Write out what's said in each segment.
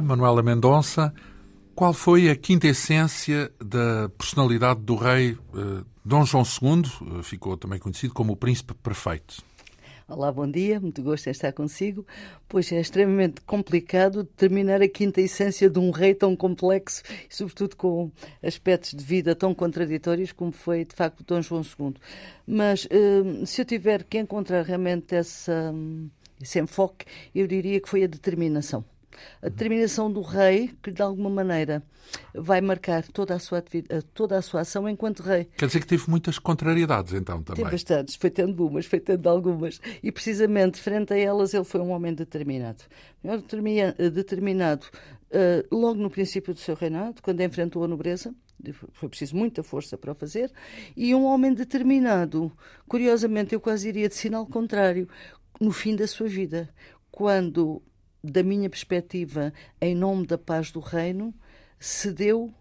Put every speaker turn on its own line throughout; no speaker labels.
Manuela Mendonça. Qual foi a quinta essência da personalidade do rei uh, Dom João II? Uh, ficou também conhecido como o príncipe perfeito.
Olá, bom dia, muito gosto em estar consigo. Pois é extremamente complicado determinar a quinta essência de um rei tão complexo e, sobretudo, com aspectos de vida tão contraditórios como foi, de facto, Dom João II. Mas uh, se eu tiver que encontrar realmente essa, esse enfoque, eu diria que foi a determinação a determinação do rei, que de alguma maneira vai marcar toda a sua, toda a sua ação enquanto rei.
Quer dizer que teve muitas contrariedades, então, também.
Teve bastantes, foi tendo umas, foi tendo algumas. E precisamente frente a elas ele foi um homem determinado. Determinado uh, logo no princípio do seu reinado, quando enfrentou a nobreza, foi preciso muita força para o fazer, e um homem determinado, curiosamente, eu quase iria de sinal contrário, no fim da sua vida, quando da minha perspectiva, em nome da paz do reino, cedeu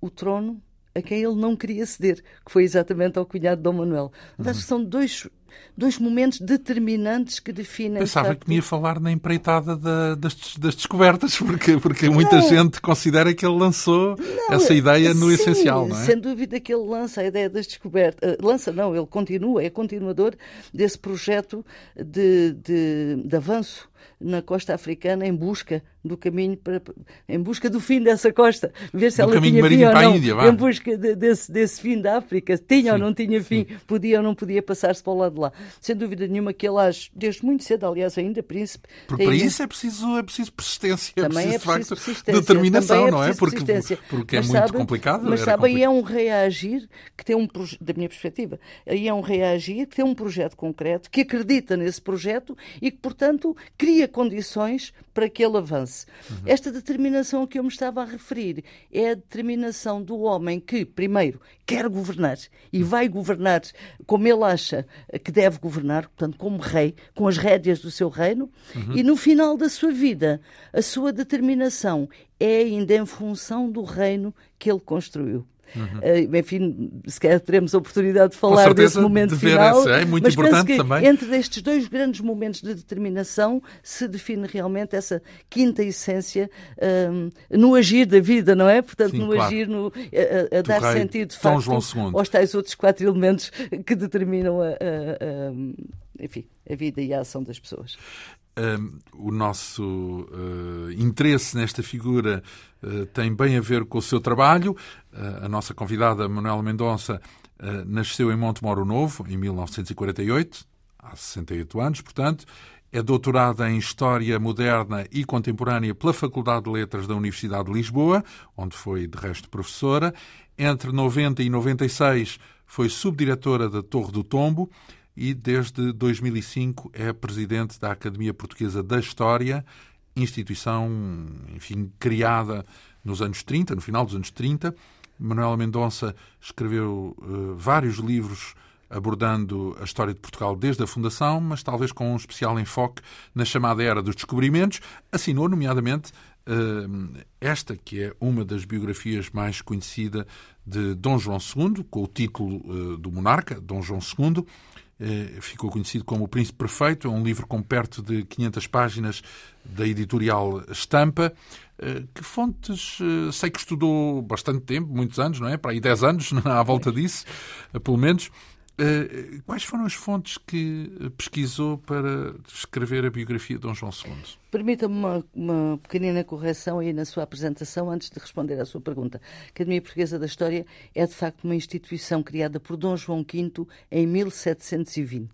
o trono a quem ele não queria ceder, que foi exatamente ao cunhado de Dom Manuel. Uhum. São dois, dois momentos determinantes que definem.
Pensava que me ia falar na empreitada da, das, das, descobertas, porque, porque muita gente considera que ele lançou não, essa ideia no
sim,
essencial, não é?
Sem dúvida que ele lança a ideia das descobertas. Uh, lança, não, ele continua, é continuador desse projeto de, de, de avanço na costa africana em busca do caminho para em busca do fim dessa costa, ver se do ela tinha fim ou não, Índia, em busca de, desse, desse fim da África, tinha sim, ou não tinha fim, sim. podia ou não podia passar-se para o lado de lá. Sem dúvida nenhuma que ele age desde muito cedo, aliás, ainda príncipe.
Porque para isso é preciso, é preciso persistência, é também é preciso, é preciso facto, determinação, é não é? Porque, porque é muito complicado.
Mas sabem, é um reagir que tem um da minha perspectiva, aí é um reagir que tem um projeto concreto, que acredita nesse projeto e que, portanto, cria condições para que ele avance. Uhum. Esta determinação a que eu me estava a referir é a determinação do homem que, primeiro, quer governar e vai governar como ele acha que deve governar, portanto, como rei, com as rédeas do seu reino, uhum. e no final da sua vida, a sua determinação é ainda em função do reino que ele construiu. Uhum. Uh, enfim, se calhar teremos a oportunidade de falar desse momento de final.
Esse, é muito mas importante que também.
Entre estes dois grandes momentos de determinação se define realmente essa quinta essência um, no agir da vida, não é? Portanto, Sim, no claro. agir, no, a, a dar rei, sentido de facto aos tais outros quatro elementos que determinam a, a, a enfim, a vida e a ação das pessoas.
O nosso uh, interesse nesta figura uh, tem bem a ver com o seu trabalho. Uh, a nossa convidada, Manuela Mendonça, nasceu em Montemoro Novo, em 1948, há 68 anos, portanto. É doutorada em História Moderna e Contemporânea pela Faculdade de Letras da Universidade de Lisboa, onde foi, de resto, professora. Entre 90 e 96 foi subdiretora da Torre do Tombo e desde 2005 é presidente da Academia Portuguesa da História, instituição, enfim, criada nos anos 30, no final dos anos 30. Manuela Mendonça escreveu uh, vários livros abordando a história de Portugal desde a fundação, mas talvez com um especial enfoque na chamada Era dos Descobrimentos. Assinou, nomeadamente, uh, esta que é uma das biografias mais conhecida de Dom João II, com o título uh, do monarca, Dom João II, eh, ficou conhecido como O Príncipe Perfeito, é um livro com perto de 500 páginas da editorial Estampa. Eh, que fontes, eh, sei que estudou bastante tempo, muitos anos, não é? Para aí 10 anos, à volta disso, pelo menos. Quais foram as fontes que pesquisou para escrever a biografia de Dom João II?
Permita-me uma, uma, pequenina correção aí na sua apresentação antes de responder à sua pergunta. A Academia Portuguesa da História é de facto uma instituição criada por Dom João V em 1720.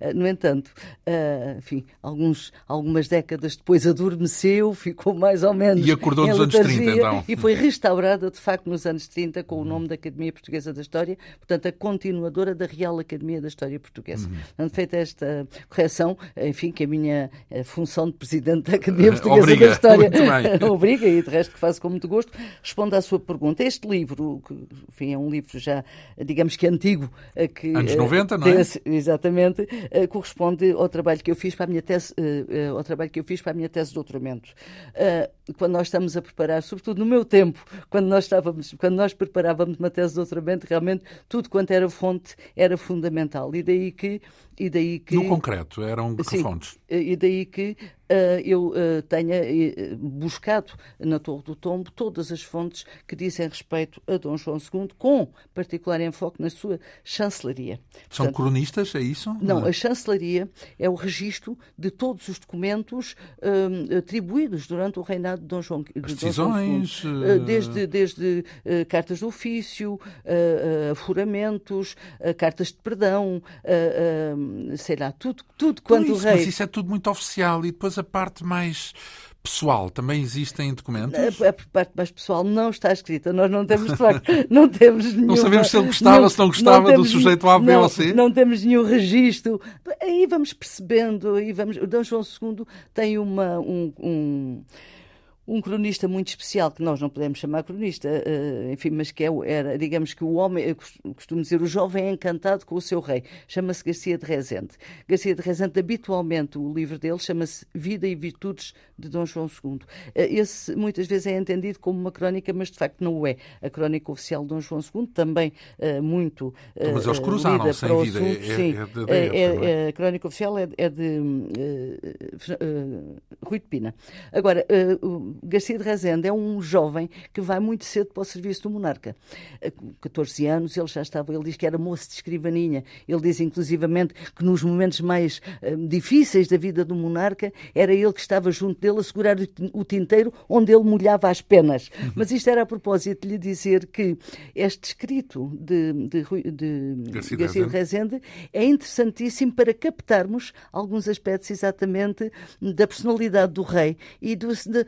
Uh, no entanto, uh, enfim, alguns, algumas décadas depois adormeceu, ficou mais ou menos.
E acordou nos anos 30, então.
E foi restaurada de facto nos anos 30 com o nome da Academia Portuguesa da História, portanto, a continuadora da Real Academia da História Portuguesa. Uhum. Portanto, feita esta correção, enfim, que a minha a função de presidente presidente da Academia Portuguesa
Obriga.
da História obriga, e de resto que faço com muito gosto, respondo à sua pergunta. Este livro, que enfim, é um livro já, digamos que antigo, que,
anos 90, não é?
Exatamente, corresponde ao trabalho que eu fiz para a minha tese, ao trabalho que eu fiz para a minha tese de doutoramento. Quando nós estamos a preparar, sobretudo no meu tempo, quando nós estávamos, quando nós preparávamos uma tese de doutoramento, realmente tudo quanto era fonte era fundamental. E daí que e daí que...
No concreto, eram que
sim,
fontes?
E daí que eu tenha buscado na Torre do Tombo todas as fontes que dizem respeito a Dom João II, com particular enfoque na sua chancelaria.
São Portanto, cronistas, é isso?
Não, a chancelaria é o registro de todos os documentos atribuídos durante o reinado de Dom João, de
decisões,
João II. Desde, desde cartas de ofício, afuramentos, cartas de perdão, sei lá, tudo, tudo quanto
o
rei.
Mas isso é tudo muito oficial e depois a parte mais pessoal também existem documentos?
A, parte mais pessoal não está escrita. Nós não temos, de facto, não temos nenhuma,
Não sabemos se ele gostava, ou se não gostava não do sujeito A, B
não,
ou C?
Não temos nenhum registro. Aí vamos percebendo, aí vamos... O Dom João II tem uma, um, um um cronista muito especial, que nós não podemos chamar cronista, uh, enfim, mas que é, era, digamos que o homem, eu costumo dizer, o jovem é encantado com o seu rei, chama-se Garcia de Rezende. Garcia de Rezende, habitualmente, o livro dele chama-se Vida e Virtudes de Dom João II. Uh, esse, muitas vezes, é entendido como uma crónica, mas de facto não o é. A crónica oficial de Dom João II, também uh, muito.
Mas eles cruzaram sem vida. Assunto, é, sim, é, é,
é, a crónica oficial é, é de Rui de Pina. Agora, Garcia de Rezende é um jovem que vai muito cedo para o serviço do monarca. Com 14 anos ele já estava, ele diz que era moço de escrivaninha. Ele diz inclusivamente que nos momentos mais uh, difíceis da vida do monarca era ele que estava junto dele a segurar o tinteiro onde ele molhava as penas. Uhum. Mas isto era a propósito de lhe dizer que este escrito de, de, de Garcia, Garcia de Rezende é interessantíssimo para captarmos alguns aspectos exatamente da personalidade do rei e do, de,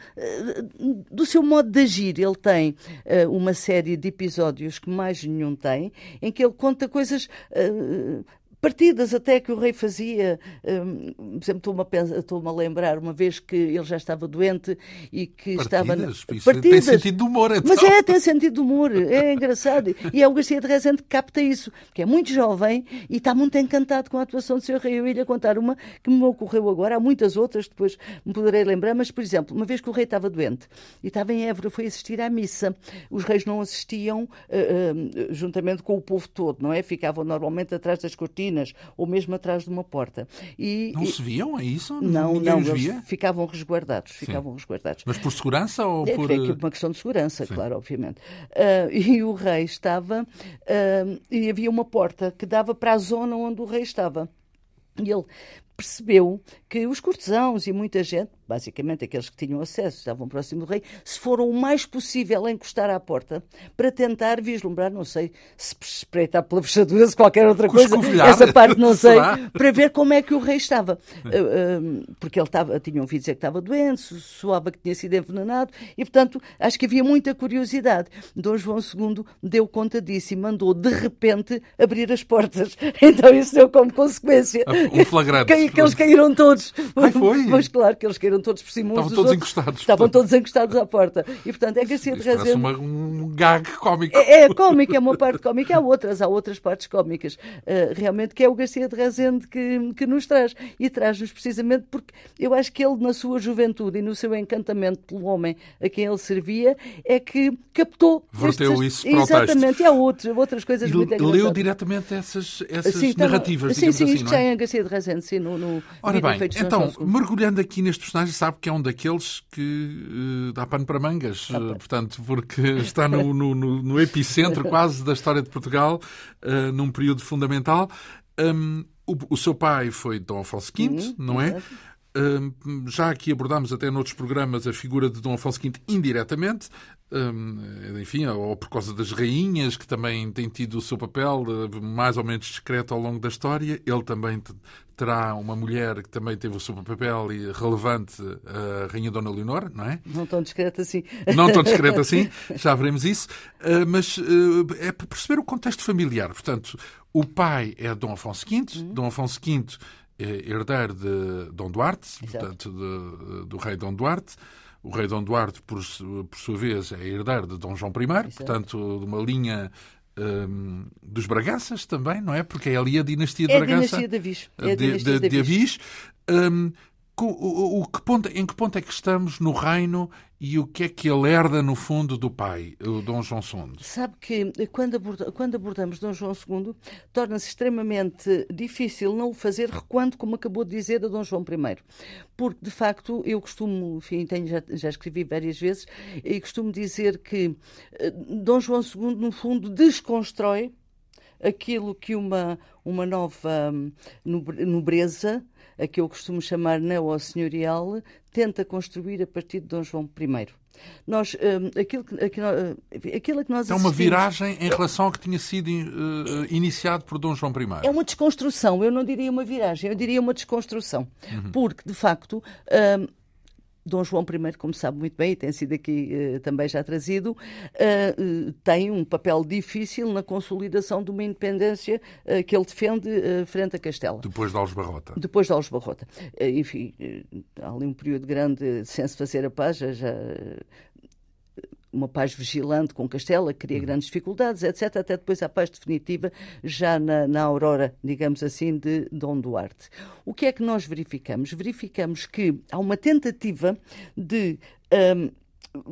do seu modo de agir. Ele tem uh, uma série de episódios que mais nenhum tem, em que ele conta coisas uh, partidas até que o rei fazia. Um, por estou-me a, estou a lembrar uma vez que ele já estava doente e que
partidas,
estava.
Isso partidas. Tem sentido de humor, então.
Mas é, tem sentido de humor, é engraçado. E é o Garcia de Rezende que capta isso, que é muito jovem e está muito encantado com a atuação do seu rei. Eu ia contar uma que me ocorreu agora, há muitas outras, depois me poderei lembrar, mas, por exemplo, uma vez que o rei estava doente e estava em Évora, foi assistir à missa. Os reis não assistiam uh, uh, juntamente com o povo todo, não é? Ficavam normalmente atrás das cortinas cortinas ou mesmo atrás de uma porta.
E, não e... se viam, é isso?
Não,
Ninguém
não,
via?
ficavam resguardados, ficavam resguardados.
Mas por segurança ou
é,
por...
É uma questão de segurança, Sim. claro, obviamente. Uh, e o rei estava, uh, e havia uma porta que dava para a zona onde o rei estava. E ele percebeu que os cortesãos e muita gente, basicamente aqueles que tinham acesso, estavam próximo do rei, se foram o mais possível a encostar à porta para tentar vislumbrar, não sei, se espreitar pela fechadura, se qualquer outra coisa, essa parte não sei, para ver como é que o rei estava. Eh, eh, porque ele estava, tinham ouvido dizer que estava doente, soava que tinha sido envenenado, e portanto acho que havia muita curiosidade. Dom João II deu conta disso e mandou de repente abrir as portas. Então isso deu como consequência.
Um flagrante
que eles caíram todos.
Ai, foi?
Mas claro que eles caíram todos por cima
Estavam
todos
outros. encostados.
Estavam todos encostados à porta. E portanto é Garcia de Rezende.
Uma, um gag cómico.
É, é cómico, é uma parte cómica. Há outras, há outras partes cómicas. Uh, realmente que é o Garcia de Rezende que, que nos traz. E traz-nos precisamente porque eu acho que ele, na sua juventude e no seu encantamento pelo homem a quem ele servia, é que captou.
Verteu
estes,
isso para
Exatamente.
E
há outros, outras coisas
e
muito
leu diretamente essas, essas sim, narrativas,
sim, sim,
assim,
isto já é Garcia de Rezende, sim, no, no
Ora bem, então, mergulhando aqui neste personagem, sabe que é um daqueles que uh, dá pano para mangas, uh, portanto, porque está no, no, no, no, epicentro quase da história de Portugal, uh, num período fundamental. Um, o, o, seu pai foi Dom Afonso V, uhum, não é? já aqui abordámos até noutros programas a figura de Dom Afonso V indiretamente, enfim, ou por causa das rainhas, que também têm tido o seu papel mais ou menos discreto ao longo da história. Ele também terá uma mulher que também teve o seu papel relevante, a Rainha Dona Leonor, não é?
Não tão discreta assim.
Não tão discreta assim, já veremos isso. Ah, mas é para perceber o contexto familiar. Portanto, o pai é Dom Afonso V, uhum. Dom Afonso V é herdeiro de Dom Duarte, Exato. portanto, de, do rei Dom Duarte. O rei Dom Duarte, por, por sua vez, é herdeiro de Dom João I, portanto, de uma linha um, dos Braganças também, não é? Porque é ali a dinastia de
é
Bragança.
A dinastia de Avis.
É a dinastia de, de, de Avis. Um, o, o, que ponto, em que ponto é que estamos no reino e o que é que ele herda, no fundo, do pai, o Dom João II?
Sabe que quando, aborda, quando abordamos Dom João II, torna-se extremamente difícil não o fazer recuando, como acabou de dizer, a Dom João I. Porque, de facto, eu costumo, enfim, tenho, já, já escrevi várias vezes, e costumo dizer que eh, Dom João II, no fundo, desconstrói aquilo que uma, uma nova hum, nobreza, a que eu costumo chamar neo-senhorial, tenta construir a partir de Dom João I. Nós, um, aquilo, que, aquilo que nós
É uma viragem em relação ao que tinha sido uh, iniciado por Dom João I.
É uma desconstrução, eu não diria uma viragem, eu diria uma desconstrução. Uhum. Porque, de facto, um, Dom João I, como sabe muito bem, e tem sido aqui uh, também já trazido, uh, tem um papel difícil na consolidação de uma independência que ele defende frente a Castela.
Depois de Alves Barrota.
Depois de Alves Barrota. enfim, há ali um período grande sem se fazer a paz, já uma paz vigilante com Castela, que cria uhum. grandes dificuldades, etc., até depois a paz definitiva, já na, na aurora, digamos assim, de Dom Duarte. O que é que nós verificamos? Verificamos que há uma tentativa de. Um,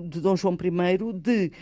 de Dom João I de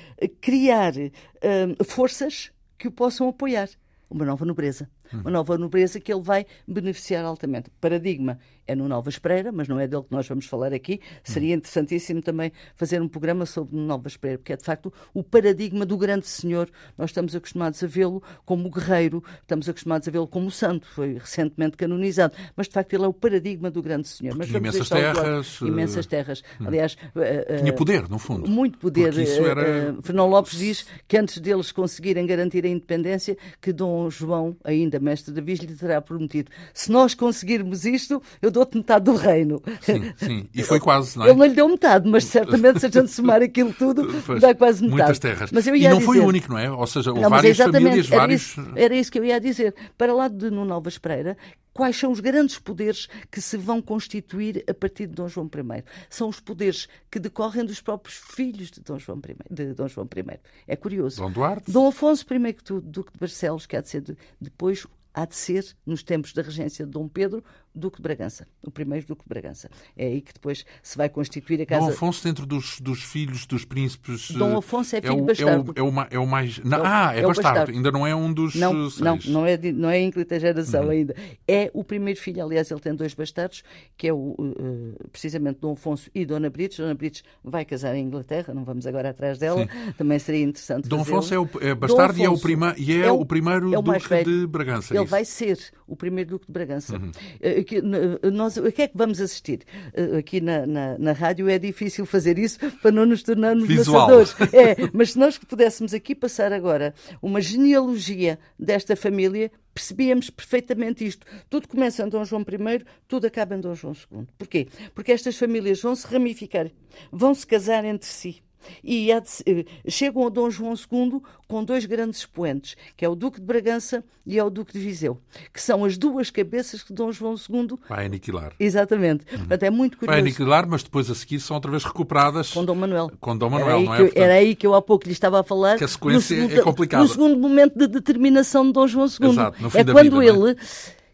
criar um, forças que o possam apoiar. Uma nova nobreza. Uma nova nobreza que ele vai beneficiar altamente. Paradigma é no Nova Espreira, mas não é dele que nós vamos falar aqui. Seria interessantíssimo também fazer um programa sobre Nova Espreira, porque é de facto o paradigma do grande senhor. Nós estamos acostumados a vê-lo como guerreiro, estamos acostumados a vê-lo como santo, foi recentemente canonizado, mas de facto ele é o paradigma do grande senhor. Mas
imensas terras.
Imensas terras. Hum. Aliás,
uh, tinha poder, no fundo.
Muito poder.
Isso era...
Fernão Lopes diz que antes deles conseguirem garantir a independência, que Dom João, ainda mestre da Davi, lhe terá prometido: se nós conseguirmos isto, eu dou-te metade do reino.
Sim, sim. E foi quase, não é?
Ele não lhe deu metade, mas certamente se a gente somar aquilo tudo, pois, dá quase metade.
Muitas terras. Mas eu ia e não dizer... foi o único, não é? Ou seja, houve várias famílias,
era
vários...
Isso, era isso que eu ia dizer. Para lá de no Nova Espreira, quais são os grandes poderes que se vão constituir a partir de Dom João I. São os poderes que decorrem dos próprios filhos de Dom João I. De Dom João I. É curioso.
Dom Duarte.
Dom Afonso, primeiro que tudo, Duque de Barcelos, que há de ser de, depois há de ser, nos tempos da regência de Dom Pedro, Duque de Bragança, o primeiro Duque de Bragança. É aí que depois se vai constituir a casa.
Dom Afonso, dentro dos, dos filhos dos príncipes.
Dom Afonso é, é filho
é o,
bastardo.
É o, é o, é o mais. Não, é ah, é, é bastardo. bastardo. Ainda não é um dos.
Não,
seis.
não, não é, não é quinta geração uhum. ainda. É o primeiro filho, aliás, ele tem dois bastardos, que é o, uh, precisamente Dom Afonso e Dona Brites. Dona Brites vai casar em Inglaterra, não vamos agora atrás dela. Sim. Também seria interessante.
Dom Afonso é, o, é bastardo e é o, prima, e é, o, primeiro Duque de Bragança.
Ele isso. vai ser o primeiro Duque de Bragança. Uhum. Uh, nós, o que é que vamos assistir? Uh, aqui na, na, na, rádio é difícil fazer isso para não nos tornarmos
Visual.
maçadores. É, mas se nós pudéssemos aqui passar agora uma genealogia desta família, percebíamos perfeitamente isto. Tudo começa em Dom João I, tudo acaba em Dom João II. Porquê? Porque estas famílias vão se ramificar, vão se casar entre si e de, chegam a Dom João II com dois grandes expoentes, que é o Duque de Bragança e é o Duque de Viseu, que são as duas cabeças que Dom João II
vai aniquilar.
Exatamente. Uhum. Portanto, é muito curioso.
Vai aniquilar, mas depois a seguir são outra vez recuperadas
com Dom Manuel.
Com Dom Manuel,
não
é?
Eu, Era aí que eu há pouco lhe estava a falar.
Que a sequência segundo, é complicada.
No segundo momento de determinação de Dom João II.
Exato, no fim
é
da
quando
vida,
ele,
é?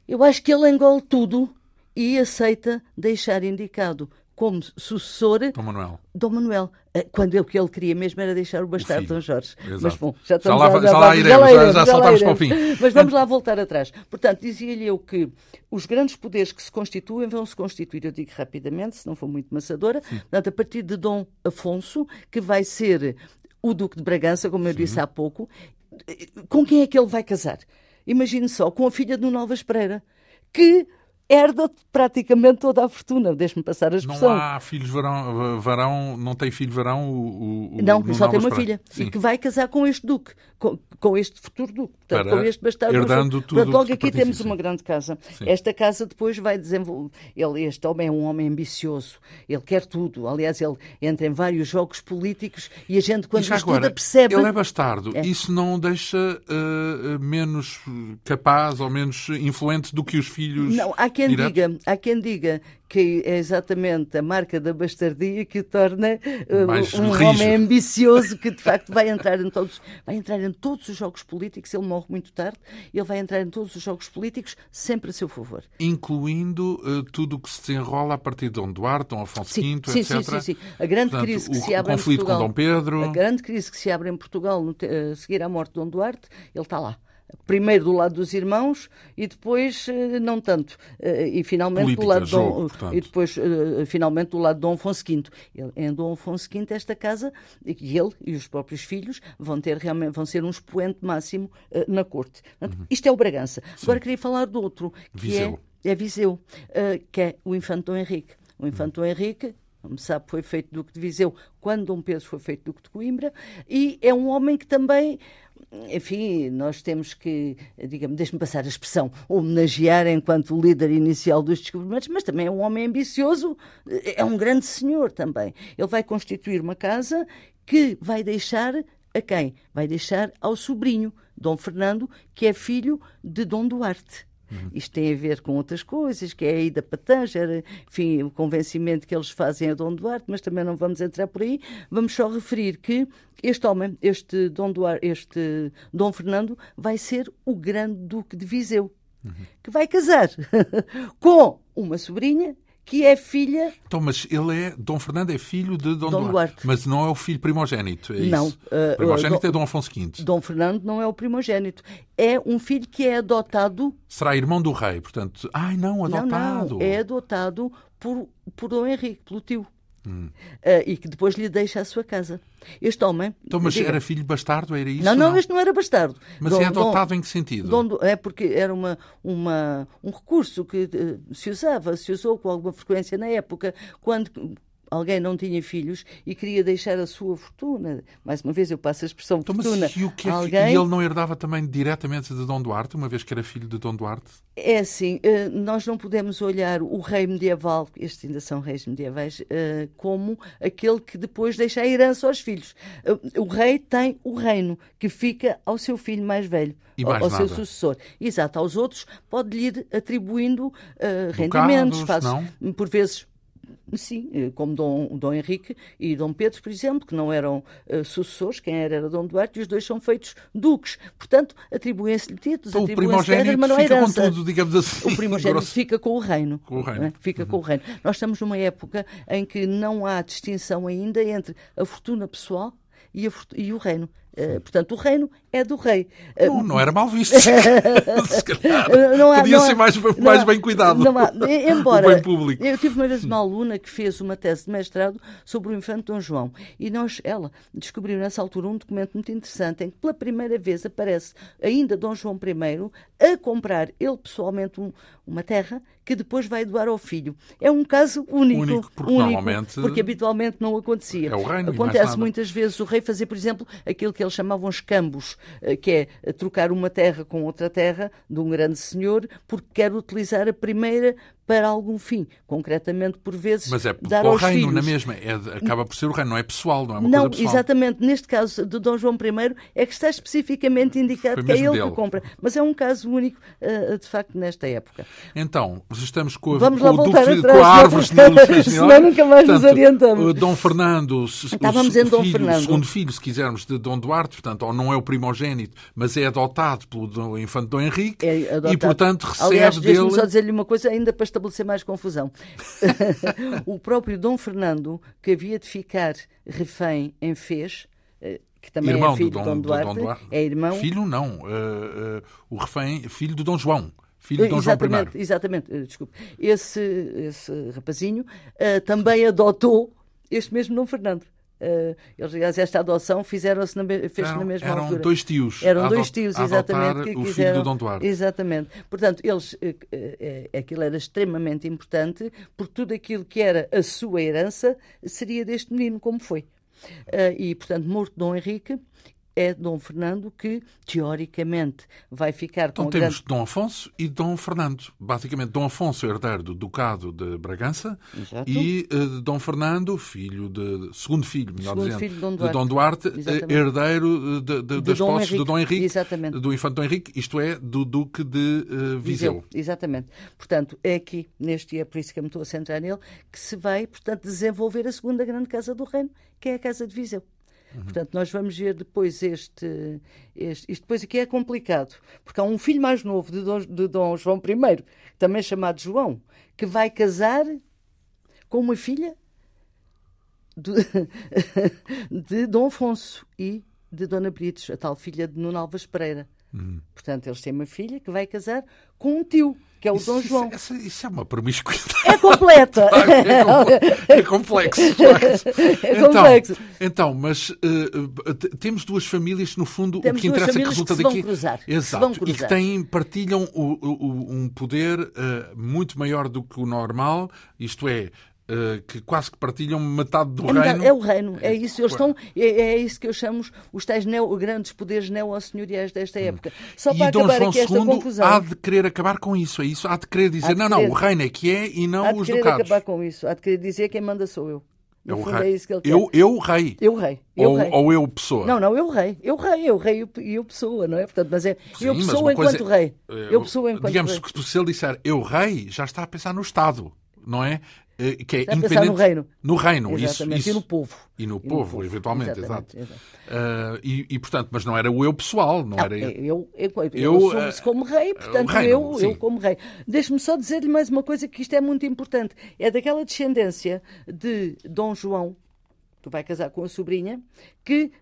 eu acho que ele engole tudo e aceita deixar indicado como sucessor
Dom Manuel.
Dom Manuel. Eh, quando o que ele queria mesmo era deixar o bastardo Dom Jorge.
Exato.
Mas bom, já estamos
já lá,
já,
já lá iremos, já, já, já saltamos para o fim.
Mas vamos lá voltar atrás. Portanto, dizia-lhe eu que os grandes poderes que se constituem vão se constituir, eu digo rapidamente, se não for muito maçadora, portanto, a partir de Dom Afonso, que vai ser o Duque de Bragança, como eu Sim. disse há pouco, com quem é que ele vai casar? Imagine só, com a filha do Nova Espreira, que herda praticamente toda a fortuna. Deixe-me passar a expressão.
Não há filhos varão, varão não tem filho varão o,
o Não, só tem uma filha. Sim. E que vai casar com este duque, com, com este futuro duque, portanto, com este bastardo.
Herdando tudo.
Portanto, logo aqui temos uma grande casa. Sim. Esta casa depois vai desenvolver... Ele, este homem é um homem ambicioso. Ele quer tudo. Aliás, ele entra em vários jogos políticos e a gente, quando estuda,
agora,
percebe...
Ele é bastardo. É. Isso não deixa uh, menos capaz ou menos influente do que os filhos...
Não, há aqui quem diga, há quem diga que é exatamente a marca da bastardia que o torna uh, um rijo. homem ambicioso que de facto vai entrar em todos, vai entrar em todos os jogos políticos. Ele morre muito tarde. Ele vai entrar em todos os jogos políticos sempre a seu favor,
incluindo uh, tudo o que se desenrola a partir de Dom Duarte, Dom Afonso
sim,
V,
sim,
etc.
Sim, sim, sim. A grande Portanto, crise que
o,
se abre em Portugal,
com Dom Pedro,
a grande crise que se abre em Portugal no, a seguir à morte de Dom Duarte, ele está lá primeiro do lado dos irmãos e depois eh, não tanto eh, e finalmente
Política,
do lado
jogo,
Dom, e depois eh, finalmente do lado de Dom Afonso V ele, em Dom Afonso V esta casa e ele e os próprios filhos vão ter realmente vão ser um expoente máximo na corte Portanto, uhum. isto é o Bragança Sim. agora queria falar do outro que
Viseu.
é é Viseu que é o Infante Dom Henrique o Infante Dom Henrique como sabe, foi feito Duque de Viseu quando Dom Pedro foi feito Duque de Coimbra, e é um homem que também enfim, nós temos que, digamos, deixe-me passar a expressão, homenagear enquanto líder inicial dos descobrimentos, mas também é um homem ambicioso, é um grande senhor também. Ele vai constituir uma casa que vai deixar a quem? Vai deixar ao sobrinho, Dom Fernando, que é filho de Dom Duarte. Uhum. Isto tem a ver com outras coisas, que é a ida para Tanger, enfim, o convencimento que eles fazem a Dom Duarte, mas também não vamos entrar por aí. Vamos só referir que este homem, este Dom, Duarte, este Dom Fernando, vai ser o grande Duque de Viseu, uhum. que vai casar com uma sobrinha que é filha.
Então, mas ele é. Dom Fernando é filho de Dom, Dom Duarte, Duarte, Mas não é o filho primogênito. É
não.
Isso? Uh, primogênito uh, é Dom Afonso V.
Dom Fernando não é o primogênito. É um filho que é adotado.
Será irmão do rei, portanto. Ai, não, adotado.
Não, não. É adotado por, por Dom Henrique, pelo tio. Hum. Uh, e que depois lhe deixa a sua casa. Este homem.
Então, mas diga, era filho bastardo? Era isso?
Não, não, não? este não era bastardo.
Mas Dom, é adotado Dom, em que sentido?
Dom, é porque era uma, uma, um recurso que uh, se usava, se usou com alguma frequência na época, quando alguém não tinha filhos e queria deixar a sua fortuna. Mais uma vez, eu passo a expressão então, fortuna.
Mas e, o que é alguém... que... e ele não herdava também diretamente de Dom Duarte, uma vez que era filho de Dom Duarte?
É assim, eh, nós não podemos olhar o rei medieval, estes ainda são reis medievais, eh, como aquele que depois deixa a herança aos filhos. Eh, o rei tem o reino, que fica ao seu filho mais velho.
Mais
ao
nada.
seu sucessor. Exato, aos outros pode-lhe ir atribuindo rendimentos, faz, por vezes Sim, eh, como Dom, Dom Henrique e Dom Pedro, por exemplo, que não eram uh, sucessores, quem era era Dom Duarte, e os dois são feitos duques. Portanto, atribuem-se-lhe títulos,
então, atribuem-se terras, mas não é herança. Com tudo, digamos assim,
o primogênito fica com o reino.
Com o reino. É?
Fica uhum. com o reino. Nós estamos numa época em que não há distinção ainda entre a fortuna pessoal e, a, e o reino. Uh, portanto, o reino é do rei.
Uh, não, não era mal visto. Não há, Podia não ser há, mais, mais há, bem cuidado.
Há, embora, bem público. Eu tive uma vez uma aluna que fez uma tese de mestrado sobre o infante Dom João. E nós, ela descobriu nessa altura um documento muito interessante em que pela primeira vez aparece ainda Dom João I a comprar ele pessoalmente um, uma terra que depois vai doar ao filho. É um caso único.
Único, porque,
único, porque habitualmente não acontecia.
É o reino,
Acontece muitas vezes o rei fazer, por exemplo, aquilo que eles chamavam escambos, eh, que é eh, trocar uma terra com outra terra de um grande senhor, porque quer utilizar a primeira para algum fim, concretamente por vezes
Mas é
dar
o
aos
reino
filhos.
na mesma, é, acaba por ser o reino, não é pessoal, não é uma
não,
coisa pessoal.
exatamente, neste caso de Dom João I é que está especificamente indicado que é ele
dele.
que compra, mas é um caso único uh, de facto nesta época.
Então, estamos com, a,
Vamos
com,
lá
o
voltar
Duque,
atrás,
com a árvore
senão nunca mais
portanto,
nos orientamos.
Dom Fernando,
Estávamos
o,
em Dom
filho,
Fernando.
o segundo filho, se quisermos, de Dom Duarte, portanto, ou não é o primogênito, mas é adotado pelo infante Dom Henrique
é
e, portanto, recebe
Aliás,
dele...
só dizer-lhe uma coisa, ainda para estabelecer mais confusão. o próprio Dom Fernando, que havia de ficar refém em Fez, eh, que também
irmão
é filho
do Dom,
de Dom Duarte,
Dom Duarte,
é irmão...
Filho não, uh, uh, o refém, filho de Dom João. Filho de Dom
exatamente,
João I.
Exatamente, desculpe. Esse, esse rapazinho uh, também adotou este mesmo Dom Fernando. Uh, eles, esta adoção fizeram-se na, fez na mesma
eram
altura.
dois tios.
Eram dois tios, exatamente. Que
o
quiseram,
filho do Dom Duarte.
Exatamente. Portanto, eles, uh, uh, aquilo era extremamente importante, porque tudo aquilo que era a sua herança seria deste menino, como foi. e, portanto, morto Dom Henrique, é Dom Fernando que, teoricamente, vai ficar com
então, temos
grande...
Dom Afonso e Dom Fernando. Basicamente, Dom Afonso, herdeiro do Ducado de Bragança,
Exato.
e uh, Dom Fernando, filho de. segundo filho, melhor
Segundo
dizendo,
filho de Dom
de
Duarte,
Dom Duarte
Exatamente.
herdeiro de, de,
De
das
Dom
posses
Henrique.
de Dom Henrique,
Exatamente.
do infante Dom Henrique, isto é, do Duque de uh, Viseu.
Exatamente. Portanto, é aqui, neste dia, por isso que eu me estou a centrar nele, que se vai, portanto, desenvolver a segunda grande casa do reino, que é a Casa de Viseu. Uhum. Portanto, nós vamos ver depois este, este. Isto depois aqui é complicado, porque há um filho mais novo de Dom, de Dom João I, também chamado João, que vai casar com uma filha de, de Dom Afonso e de Dona Brites, a tal filha de Nuno Alves Pereira. Uhum. Portanto, eles têm uma filha que vai casar com um tio, que é o
isso,
Dom João.
Isso, isso, é uma promiscuidade.
É completa!
é, complexo.
É complexo.
Então, então mas uh, temos duas famílias, no fundo,
temos
o que interessa é que resulta
que
daqui.
Vão cruzar,
Exato.
Vão cruzar.
E que têm, partilham o, o, um poder uh, muito maior do que o normal, isto é. Uh, que quase que partilham metade do
é,
reino.
É o reino, é isso. Eles estão, é, é isso que eu chamo os tais neo, grandes poderes neo-senhoriais desta época. Só para
e Dom
acabar
João
aqui esta
II
conclusão.
há de querer acabar com isso, é isso? Há de querer dizer,
de
não,
querer,
não, o reino é que é e não
há de
os
querer
ducados.
acabar com isso. Há de querer dizer quem manda sou eu. No
É o rei.
é.
Eu, eu rei.
Eu rei. Eu
ou,
rei.
ou eu pessoa.
Não, não, eu rei. Eu rei, eu rei e eu pessoa, não é? Portanto, mas é
Sim,
eu pessoa enquanto
coisa-
rei.
eh,
Eu pessoa enquanto
Digamos
rei.
que se ele disser eu rei, já está a pensar no Estado, não é? Eh, Que é
Está
independente-
no reino.
No reino, isso,
Exatamente.
isso.
E no povo.
E no
E no
povo,
povo.
eventualmente, exato. Eh, e, e, portanto, mas não era o eu pessoal, não,
Não,
era
eu, eu, eu,
Eu,
eu assumo-se
eh,
como rei, portanto,
reino,
eu,
sim.
eu como rei. Deixe-me só dizer-lhe mais uma coisa que isto é muito importante. É daquela descendência de Dom João, que vai casar com a sobrinha, que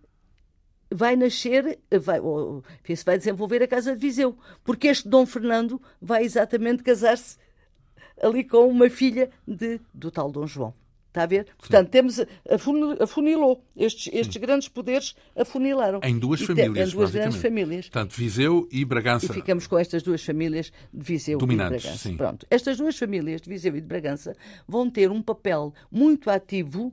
vai nascer, vai, ou, enfim, se vai desenvolver a Casa de Viseu. Porque este Dom Fernando vai exatamente casar-se ali com uma filha de, do tal Dom João. Está a ver? Portanto, temos, afuni- afunilou. Estes, estes grandes poderes afunilaram.
em duas famílias.
Em duas grandes famílias.
Portanto, Viseu e Bragança.
E ficamos com estas duas famílias de Viseu
Dominantes,
e de Bragança.
sim.
Pronto. Estas duas famílias de Viseu e de Bragança vão ter um papel muito ativo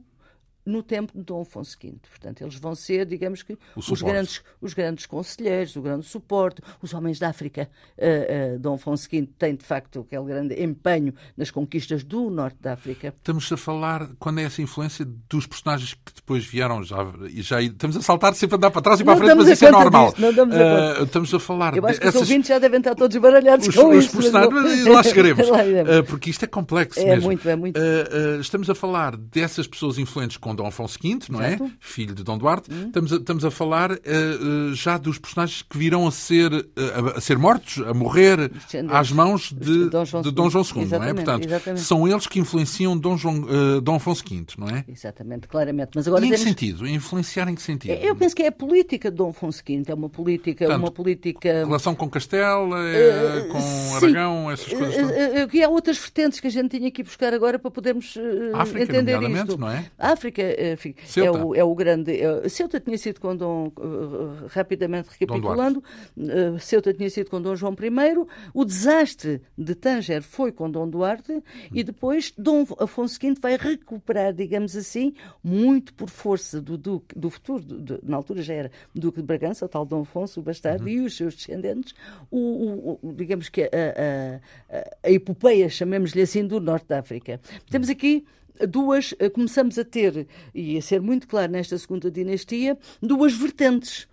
no tempo de Dom Afonso V. Portanto, eles vão ser, digamos que, os grandes, os grandes conselheiros, o grande suporte, os homens da África. Uh, uh, Dom Afonso V tem, de facto, aquele grande empenho nas conquistas do norte da África.
Estamos a falar, quando é essa influência dos personagens que depois vieram, já, e já estamos a saltar sempre a andar para trás e para a
Não
frente, mas
damos
isso
a
é normal.
disso, não damos a
Eh, estamos a falar
Eu acho que os
dessas-
ouvintes já devem estar todos baralhados
os,
com
os
isso.
personagens, mas lá chegaremos.
Lá.
Uh, porque isto é complexo
É
mesmo.
muito, é muito.
Uh, uh, estamos a falar dessas pessoas influentes com Dom Afonso V, não.
Hum.
é? Filho de Dom Duarte. Estamos, a, estamos a falar uh, uh, já dos personagens que virão a ser, uh, a, ser mortos, a morrer
Descendentes.
às mãos de,
De Dom João
de Dom João
II.
Não é? Portanto,
exatamente.
são eles que influenciam Dom, João, uh, Dom Afonso V, não é?
Exatamente, claramente. Mas agora
E em que sentido? Influenciar em que sentido?
Eu penso que é a política de Dom Afonso V, é uma política,
Portanto,
uma política.
Relação com Castela, eh, com
Sim.
Aragão, essas coisas
eh, Aqui há outras vertentes que a gente tinha que buscar agora para podermos
África,
entender isto.
não é?
África enfim, é, o, é o grande. É, Ceuta tinha sido com Dom. eh, rapidamente recapitulando, eh, Ceuta tinha sido com Dom João I. O desastre de Tanger foi com Dom Duarte e depois Dom Afonso V vai recuperar, digamos assim, muito por força do Duque, do futuro, do- na altura já era Duque de Bragança, o tal Dom Afonso, o bastardo, e os seus descendentes, o, o- o- digamos que a, a, a, a epopeia, chamemos-lhe assim, do Norte da África. Temos aqui duas, eh, começamos a ter, e a ser muito claro nesta segunda dinastia, duas vertentes.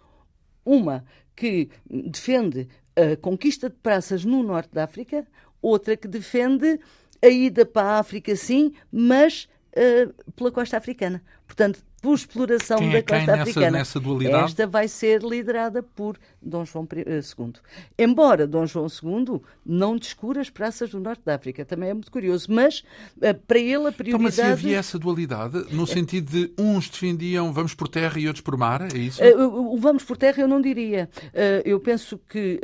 Uma que defende a conquista de praças no norte da África, outra que defende a ida para a África, sim, mas eh, pela costa africana. Portanto, por exploração
é
da costa
nessa-
africana.
nessa dualidade?
Esta vai ser liderada por Dom João I- eh, II. Embora Dom João II não descura as praças do norte da África, também é muito curioso, mas eh, para ele a
Então, mas se
prioridade.
havia essa dualidade, no sentido de uns defendiam vamos por terra e outros por mar, é isso?
Eh, o vamos por terra eu não diria. Eu penso que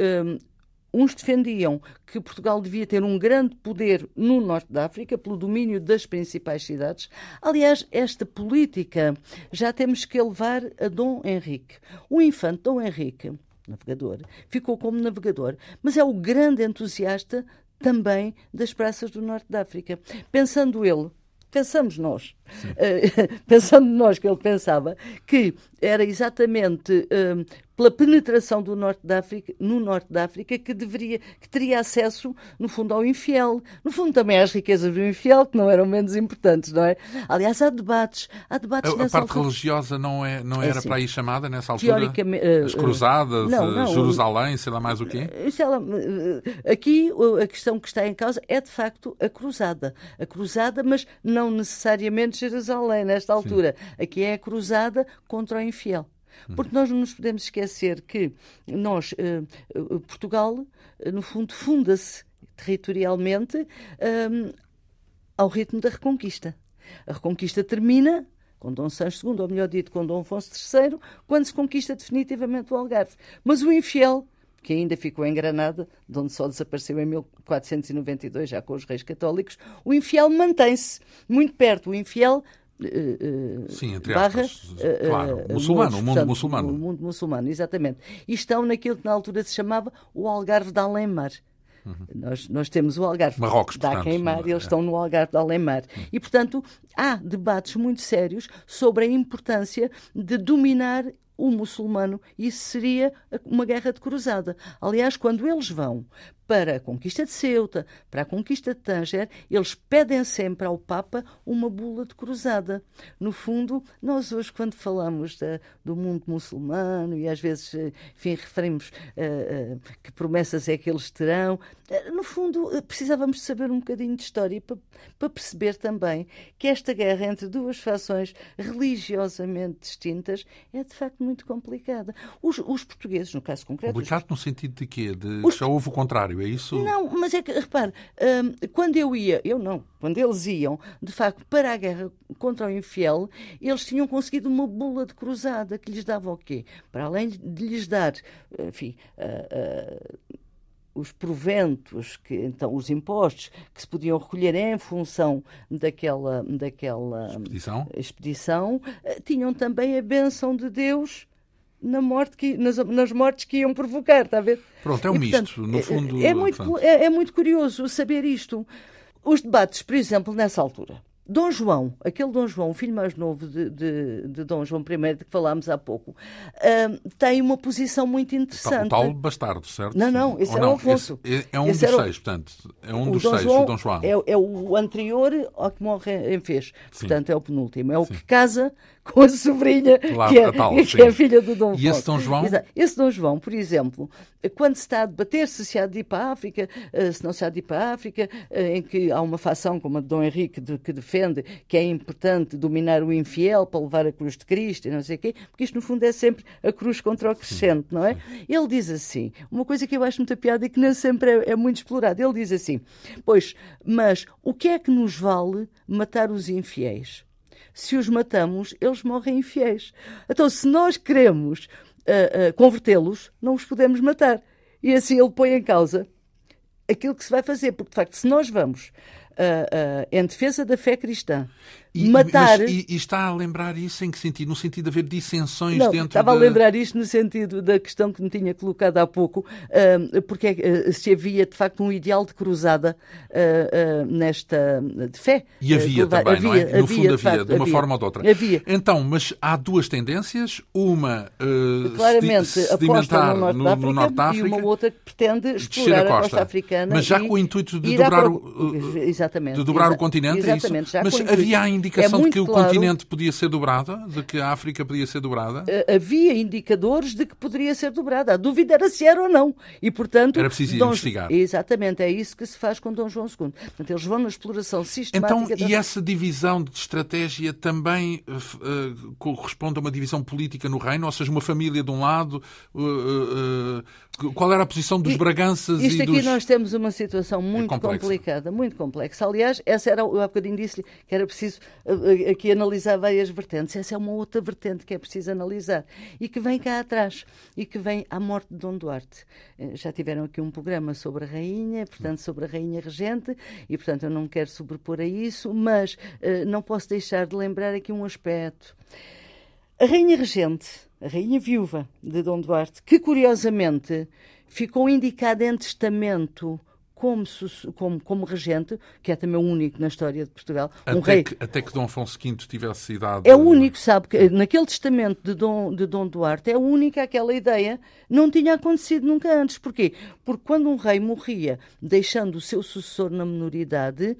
uns defendiam que Portugal devia ter um grande poder no norte da África, pelo domínio das principais cidades. Aliás, esta política já temos que levar a Dom Henrique. O infante Dom Henrique, navegador, ficou como navegador, mas é o grande entusiasta também das praças do norte da África. Pensando ele, pensamos nós, pensando nós que ele pensava que era exatamente uh, pela penetração do norte da África, no norte da África que deveria, que teria acesso, no fundo, ao infiel. No fundo, também às riquezas do infiel, que não eram menos importantes, não é? Aliás, há debates. Há debates
a, a parte
altura.
religiosa não, é, não é era assim, para aí chamada nessa altura?
Teoricamente.
As cruzadas, não, não, Jerusalém, sei lá mais o quê?
Aqui a questão que está em causa é, de facto, a cruzada. A cruzada, mas não necessariamente Jerusalém, nesta altura. Sim. Aqui é a cruzada contra o infiel. Porque nós não nos podemos esquecer que nós, eh, eh, Portugal, eh, no fundo, funda-se territorialmente ao ritmo da Reconquista. A Reconquista termina com Dom Sancho II, ou melhor dito, com Dom Afonso III, quando se conquista definitivamente o Algarve. Mas o infiel, que ainda ficou em Granada, de onde só desapareceu em 1492, já com os reis católicos, o infiel mantém-se muito perto. O infiel
Uh, Sim, entre barra, aspas, claro, uh, muçulmano, o mundo portanto, muçulmano.
O mundo muçulmano, exatamente. E estão naquilo que na altura se chamava o Algarve de Alemar. Uhum. Nós, nós temos o Algarve
Marrocos,
da
portanto,
Queimar e eles é. estão no Algarve de Alemar. Uhum. E, portanto, há debates muito sérios sobre a importância de dominar o muçulmano. Isso seria uma guerra de cruzada. Aliás, quando eles vão para a conquista de Ceuta, para a conquista de Tanger, eles pedem sempre ao Papa uma bula de cruzada. No fundo, nós hoje, quando falamos da, do mundo muçulmano e às vezes, enfim, referimos uh, uh, que promessas é que eles terão, uh, no fundo, precisávamos saber um bocadinho de história para, para perceber também que esta guerra entre duas fações religiosamente distintas é de facto muito complicada. Os, os portugueses, no caso concreto.
Complicado os... no sentido de quê? De os... já houve o contrário é isso?
Não, mas é que, repare, hum, quando eu ia, eu não, quando eles iam, de facto, para a guerra contra o infiel, eles tinham conseguido uma bula de cruzada que lhes dava o quê? Para além de lhes dar, enfim. Uh, uh, os proventos, que, então os impostos que se podiam recolher em função daquela, daquela
expedição,
expedição tinham também a benção de Deus na morte que, nas, nas mortes que iam provocar, está a ver?
Pronto, é um e, portanto, misto, no fundo.
É, é muito, é, é muito curioso saber isto. Os debates, por exemplo, nessa altura, Dom João, aquele Dom João, o filho mais novo de, de, de Dom João I, de que falámos há pouco, uh, tem uma posição muito interessante. O
tal bastardo, certo?
Não, não, esse Ou é não, o Afonso.
Esse, é, é um esse dos seis, portanto. É um dos seis,
João
o Dom João.
É, é, o anterior ao que morre em fez. Portanto, é o penúltimo. É o Sim. que casa com a sobrinha, claro, que, é, tal, que é a filha do Dom Afonso.
E esse Dom João?
Esse Dom João, por exemplo, quando se está a debater se se há de ir para a África, eh, se não se há de ir para a África, eh, em que há uma facção como a de Dom Henrique de, que defende que é importante dominar o infiel para levar a cruz de Cristo e não sei o quê, porque isto no fundo é sempre a cruz contra o crescente, não é? Ele diz assim, uma coisa que eu acho muita piada e que nem sempre é, é muito explorada, ele diz assim, pois, mas o que é que nos vale matar os infiéis? Se os matamos, eles morrem infiéis. Então, se nós queremos uh, uh, convertê-los, não os podemos matar. E assim ele põe em causa aquilo que se vai fazer, porque de facto, se nós vamos uh, em defesa da fé cristã
e, matar. Mas, e, e, está a lembrar isso em que sentido? No sentido de haver dissensões
não,
dentro
Estava a lembrar isto no sentido da questão que me tinha colocado há pouco, uh, porque uh, se havia de facto um ideal de cruzada uh, nesta de fé.
E havia também, havia, não é? No havia, fundo havia, facto, de uma
havia,
forma ou de outra.
Havia.
Então, mas há duas tendências, uma
claramente aposta no Norte, no, África, no Norte da África e uma outra que pretende explorar a costa, a costa africana.
Mas já
e,
com o intuito de dobrar, o, exatamente, de dobrar o continente,
exatamente,
é isso? Mas havia a indicação é de que o claro. continente podia ser dobrado? De que a África podia ser dobrada?
Uh, havia indicadores de que poderia ser dobrada. A dúvida era se era ou não. E, portanto...
Era preciso Dom... investigar.
Exatamente. É isso que se faz com Dom João II. Portanto, eles vão na exploração sistemática...
Então, da... e essa divisão de estratégia também uh, corresponde a uma divisão política no reino? Ou seja, uma família de um lado... Uh, qual era a posição dos Braganças
Isto
e
aqui nós temos uma situação muito é complicada, muito complexa. Aliás, essa era, eu há bocadinho disse que era preciso aqui analisar várias vertentes. Essa é uma outra vertente que é preciso analisar e que vem cá atrás e que vem à morte de Dom Duarte. Eh, já tiveram aqui um programa sobre a rainha, portanto, sobre a rainha regente, e portanto eu não quero sobrepor a isso, mas uh, não posso deixar de lembrar aqui um aspecto. A rainha regente, a rainha viúva de Dom Duarte, que curiosamente ficou indicada em testamento como, como, como regente, que é também o único na história de Portugal.
Até,
um rei...
que, até que Dom Afonso V tivesse idade.
É o único, sabe, que naquele testamento de Dom, de Dom Duarte, é a única aquela ideia. Não tinha acontecido nunca antes. Porquê? Porque quando um rei morria, deixando o seu sucessor na minoridade,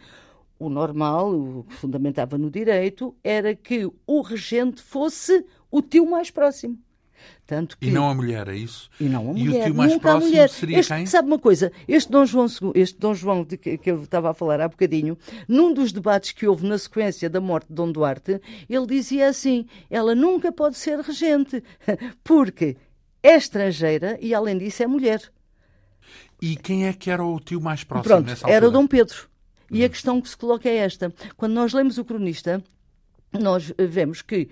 o normal, o que fundamentava no direito, era que o regente fosse o tio mais próximo.
Tanto que... E não a mulher, é isso?
E não a mulher.
E o tio mais
Nunca
próximo
a mulher.
seria
este,
quem?
Sabe uma coisa? Este Dom João, este Dom João de que, que eu estava a falar há bocadinho, num dos debates que houve na sequência da morte de Dom Duarte, ele dizia assim, ela nunca pode ser regente, porque é estrangeira e, além disso, é mulher.
E quem é que era o tio mais próximo
Pronto,
nessa altura?
era Dom Pedro. E a questão que se coloca é esta. Quando nós lemos o cronista, nós vemos que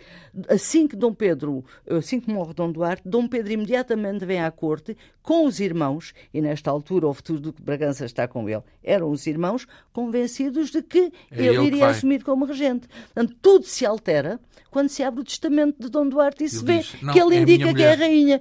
assim que Dom Pedro, assim que morre Dom Duarte, Dom Pedro imediatamente vem à corte com os irmãos, e nesta altura o futuro do Bragança está com ele, eram os irmãos convencidos de que
É
ele,
ele que
iria
vai.
assumir como regente. Portanto, tudo se altera quando se abre o testamento de Dom Duarte e se
Ele
vê
diz, "Não,
que ele
é
indica que é a
mulher."
rainha.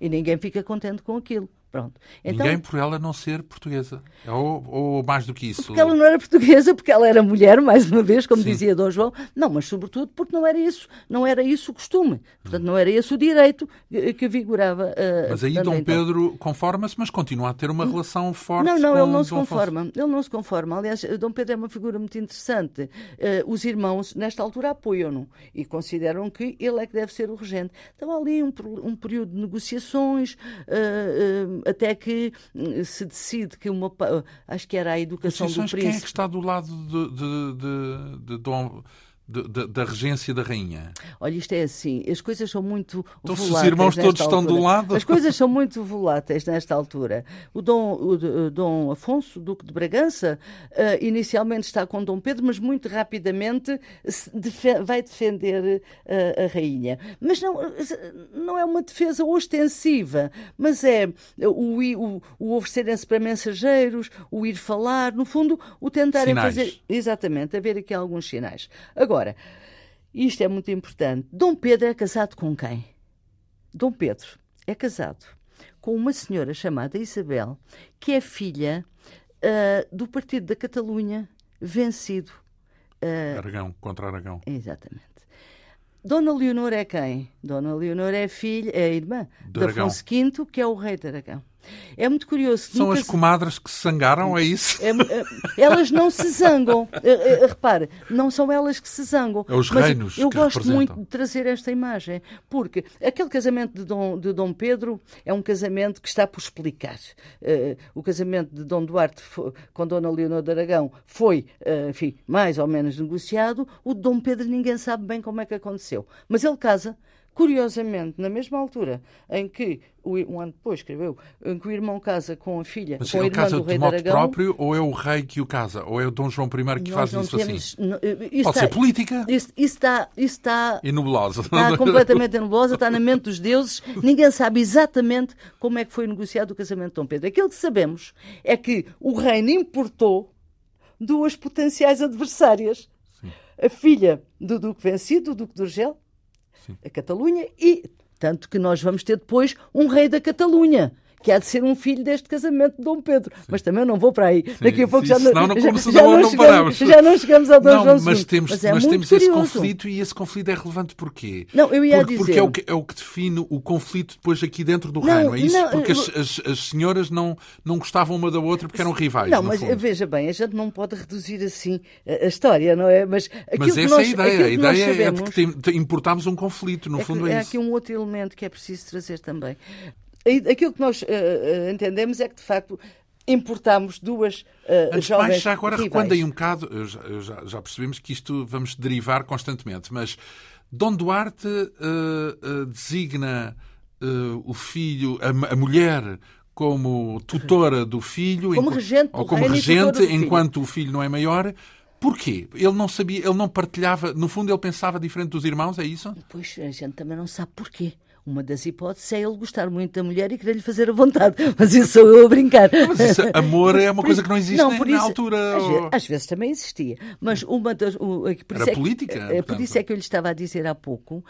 E ninguém fica contente com aquilo. Pronto. Então,
Ninguém por ela não ser portuguesa. Ou, ou mais do que isso.
Porque ela não era portuguesa, porque ela era mulher, mais uma vez, como
Sim.
dizia Dom João. Não, mas sobretudo porque não era isso, não era isso o costume. Portanto, não era esse o direito que vigorava. eh,
Mas aí Dom
então.
Pedro conforma-se, mas continua a ter uma relação forte
Não, não,
com
ele não se
Dom Afonso.
conforma. Ele não se conforma. Aliás, Dom Pedro é uma figura muito interessante. Eh, os irmãos, nesta altura, apoiam-no e consideram que ele é que deve ser o regente. Então, há ali um, um período de negociações, eh, até que hum, se decide que uma. Acho que era a educação do
Decisões, quem é que
príncipe.
está do lado de, de, de, de Dom, de- de- da regência da rainha?
Olha, isto é assim, as coisas são muito
Então, se os
voláteis
irmãos todos estão
altura.
do lado-
As coisas são muito voláteis nesta altura. O Dom, o, D- Dom Afonso, Duque de Bragança, eh, inicialmente está com Dom Pedro, mas muito rapidamente defe- vai defender eh, a rainha. Mas não, não é uma defesa ostensiva, mas é o, o, o oferecerem-se para mensageiros, o ir falar, no fundo, o tentarem
Sinais.
fazer. Exatamente, haver aqui alguns sinais. Agora, isto é muito importante. Dom Pedro é casado com quem? Dom Pedro é casado com uma senhora chamada Isabel, que é filha ah, do Partido da Catalunha vencido. ah,
Aragão, contra Aragão.
exatamente. Dona Leonor é quem? Dona Leonor é filha, é irmã
De.
Afonso V, que é o rei de Aragão. É muito curioso.
São as
se-
comadres que se sangaram, é isso?
é, é, elas não se zangam. É, é, repare, não são elas que se zangam.
É os reinos
Eu gosto muito de trazer esta imagem, porque aquele casamento de Dom, de Dom Pedro é um casamento que está por explicar. Eh, o casamento de Dom Duarte fo- com Dona Leonor de Aragão foi, eh, enfim, mais ou menos negociado. O de Dom Pedro ninguém sabe bem como é que aconteceu. Mas ele casa. Curiosamente, na mesma altura em que, um ano depois, escreveu, em que o irmão casa com a filha,
Mas
com a irmã
casa
do
de
rei de
modo
Aragão,
próprio ou é o rei que o casa? Ou é o Dom João I que faz isso
temos-
assim?
não, eh, isso
Pode
está-
ser política
Isso, isso está, isso está, está completamente nebulosa, está na mente dos deuses. Ninguém sabe exatamente como é que foi negociado o casamento de Dom Pedro. Aquilo que sabemos é que o reino importou duas potenciais adversárias. A filha do Duque vencido, o Duque de Urgel, a Catalunha, e tanto que nós vamos ter depois um rei da Catalunha. Que há de ser um filho deste casamento de Dom Pedro. Mas também não vou para aí. Daqui a pouco
sim,
já, não-
senão não
já,
começa-
já
não-
não
não
chegamos,
paramos.
já não chegamos ao Dom
Não,
João
mas temos,
Mas é
mas temos esse conflito e esse conflito é relevante porquê?
Não, eu ia
porque, porque
dizer-
é o, que, é o que define o conflito depois aqui dentro do
Não,
reino. É isso?
não,
porque as, as- as senhoras não, não gostavam uma da outra porque eram rivais.
Não, mas
fundo.
veja bem, a gente não pode reduzir assim a, a história, não é? Mas, aquilo
Mas
que
essa
nós,
é a ideia. A
que
ideia é
sabemos,
porque tem- tem- importámos um conflito. No
é que
fundo é,
é
isso.
aqui um outro elemento que é preciso trazer também. Aquilo que nós eh, entendemos é que, de facto, importámos duas eh,
Antes
jovens
mais, já agora
rivais.
recuando aí um bocado, eu já, eu já- já percebemos que isto vamos derivar constantemente, mas Dom Duarte eh, eh, designa eh, o filho, a, a mulher, como tutora do filho,
Como regente
ou como regente,
filho.
enquanto o filho não é maior. Porquê? Ele não sabia, ele não partilhava, no fundo ele pensava diferente dos irmãos, é isso?
Pois a gente também não sabe porquê. Uma das hipóteses é ele gostar muito da mulher e querer lhe fazer a vontade. Mas isso sou eu a brincar.
Mas isso, amor é uma coisa que não existe não, nem, na altura.
Às, ou... vezes, às, vezes, também existia. Mas uma das. O, por
Era
é
política.
Que, por isso é que eu lhe estava a dizer há pouco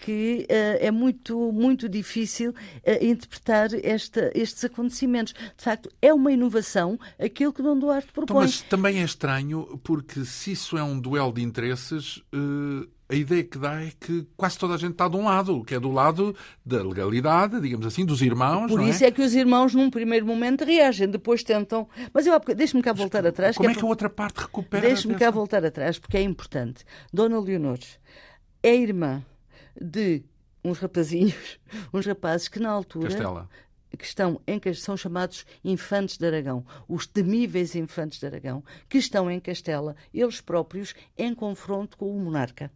que uh, é muito, muito difícil uh, interpretar esta, estes acontecimentos. De facto, é uma inovação aquilo que Dom Duarte propõe. Então,
mas também é estranho, porque se isso é um duelo de interesses. Uh a ideia que dá é que quase toda a gente está de um lado, que é do lado da legalidade, digamos assim, dos irmãos.
Por isso
é?
é? que os irmãos, num primeiro momento, reagem, depois tentam. Mas eu deixe-me cá voltar
Mas,
atrás.
Como
que
é, que a outra parte recupera?
Deixe-me cá voltar atrás, porque é importante. Dona Leonor é irmã de uns rapazinhos, uns rapazes que na altura.
Castela
que estão em são chamados infantes de Aragão, os temíveis infantes de Aragão, que estão em Castela, eles próprios em confronto com o monarca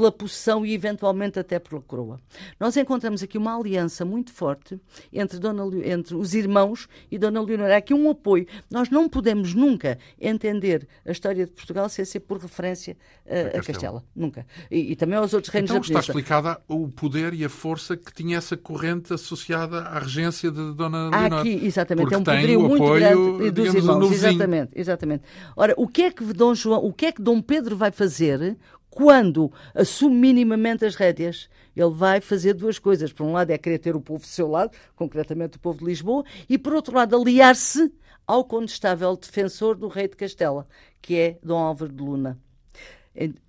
pela possessão e eventualmente até pela coroa. Nós encontramos aqui uma aliança muito forte entre, Dona, entre os irmãos e Dona Leonor. Há aqui um apoio. Nós não podemos nunca entender a história de Portugal sem ser por referência a, a Castela. Nunca. E, e, também aos outros reinos
então,
da
está explicada o poder e a força que tinha essa corrente associada à regência de Dona Leonor.
Há aqui, exatamente, é um poderio muito
apoio,
grande dos irmãos. Exatamente, exatamente. Ora, o que é que Dom João, o que é que Dom Pedro vai fazer quando assume minimamente as rédeas, ele vai fazer duas coisas. Por um lado, é querer ter o povo do seu lado, concretamente o povo de Lisboa, e por outro lado, aliar-se ao condestável defensor do rei de Castela, que é Dom Álvaro de Luna.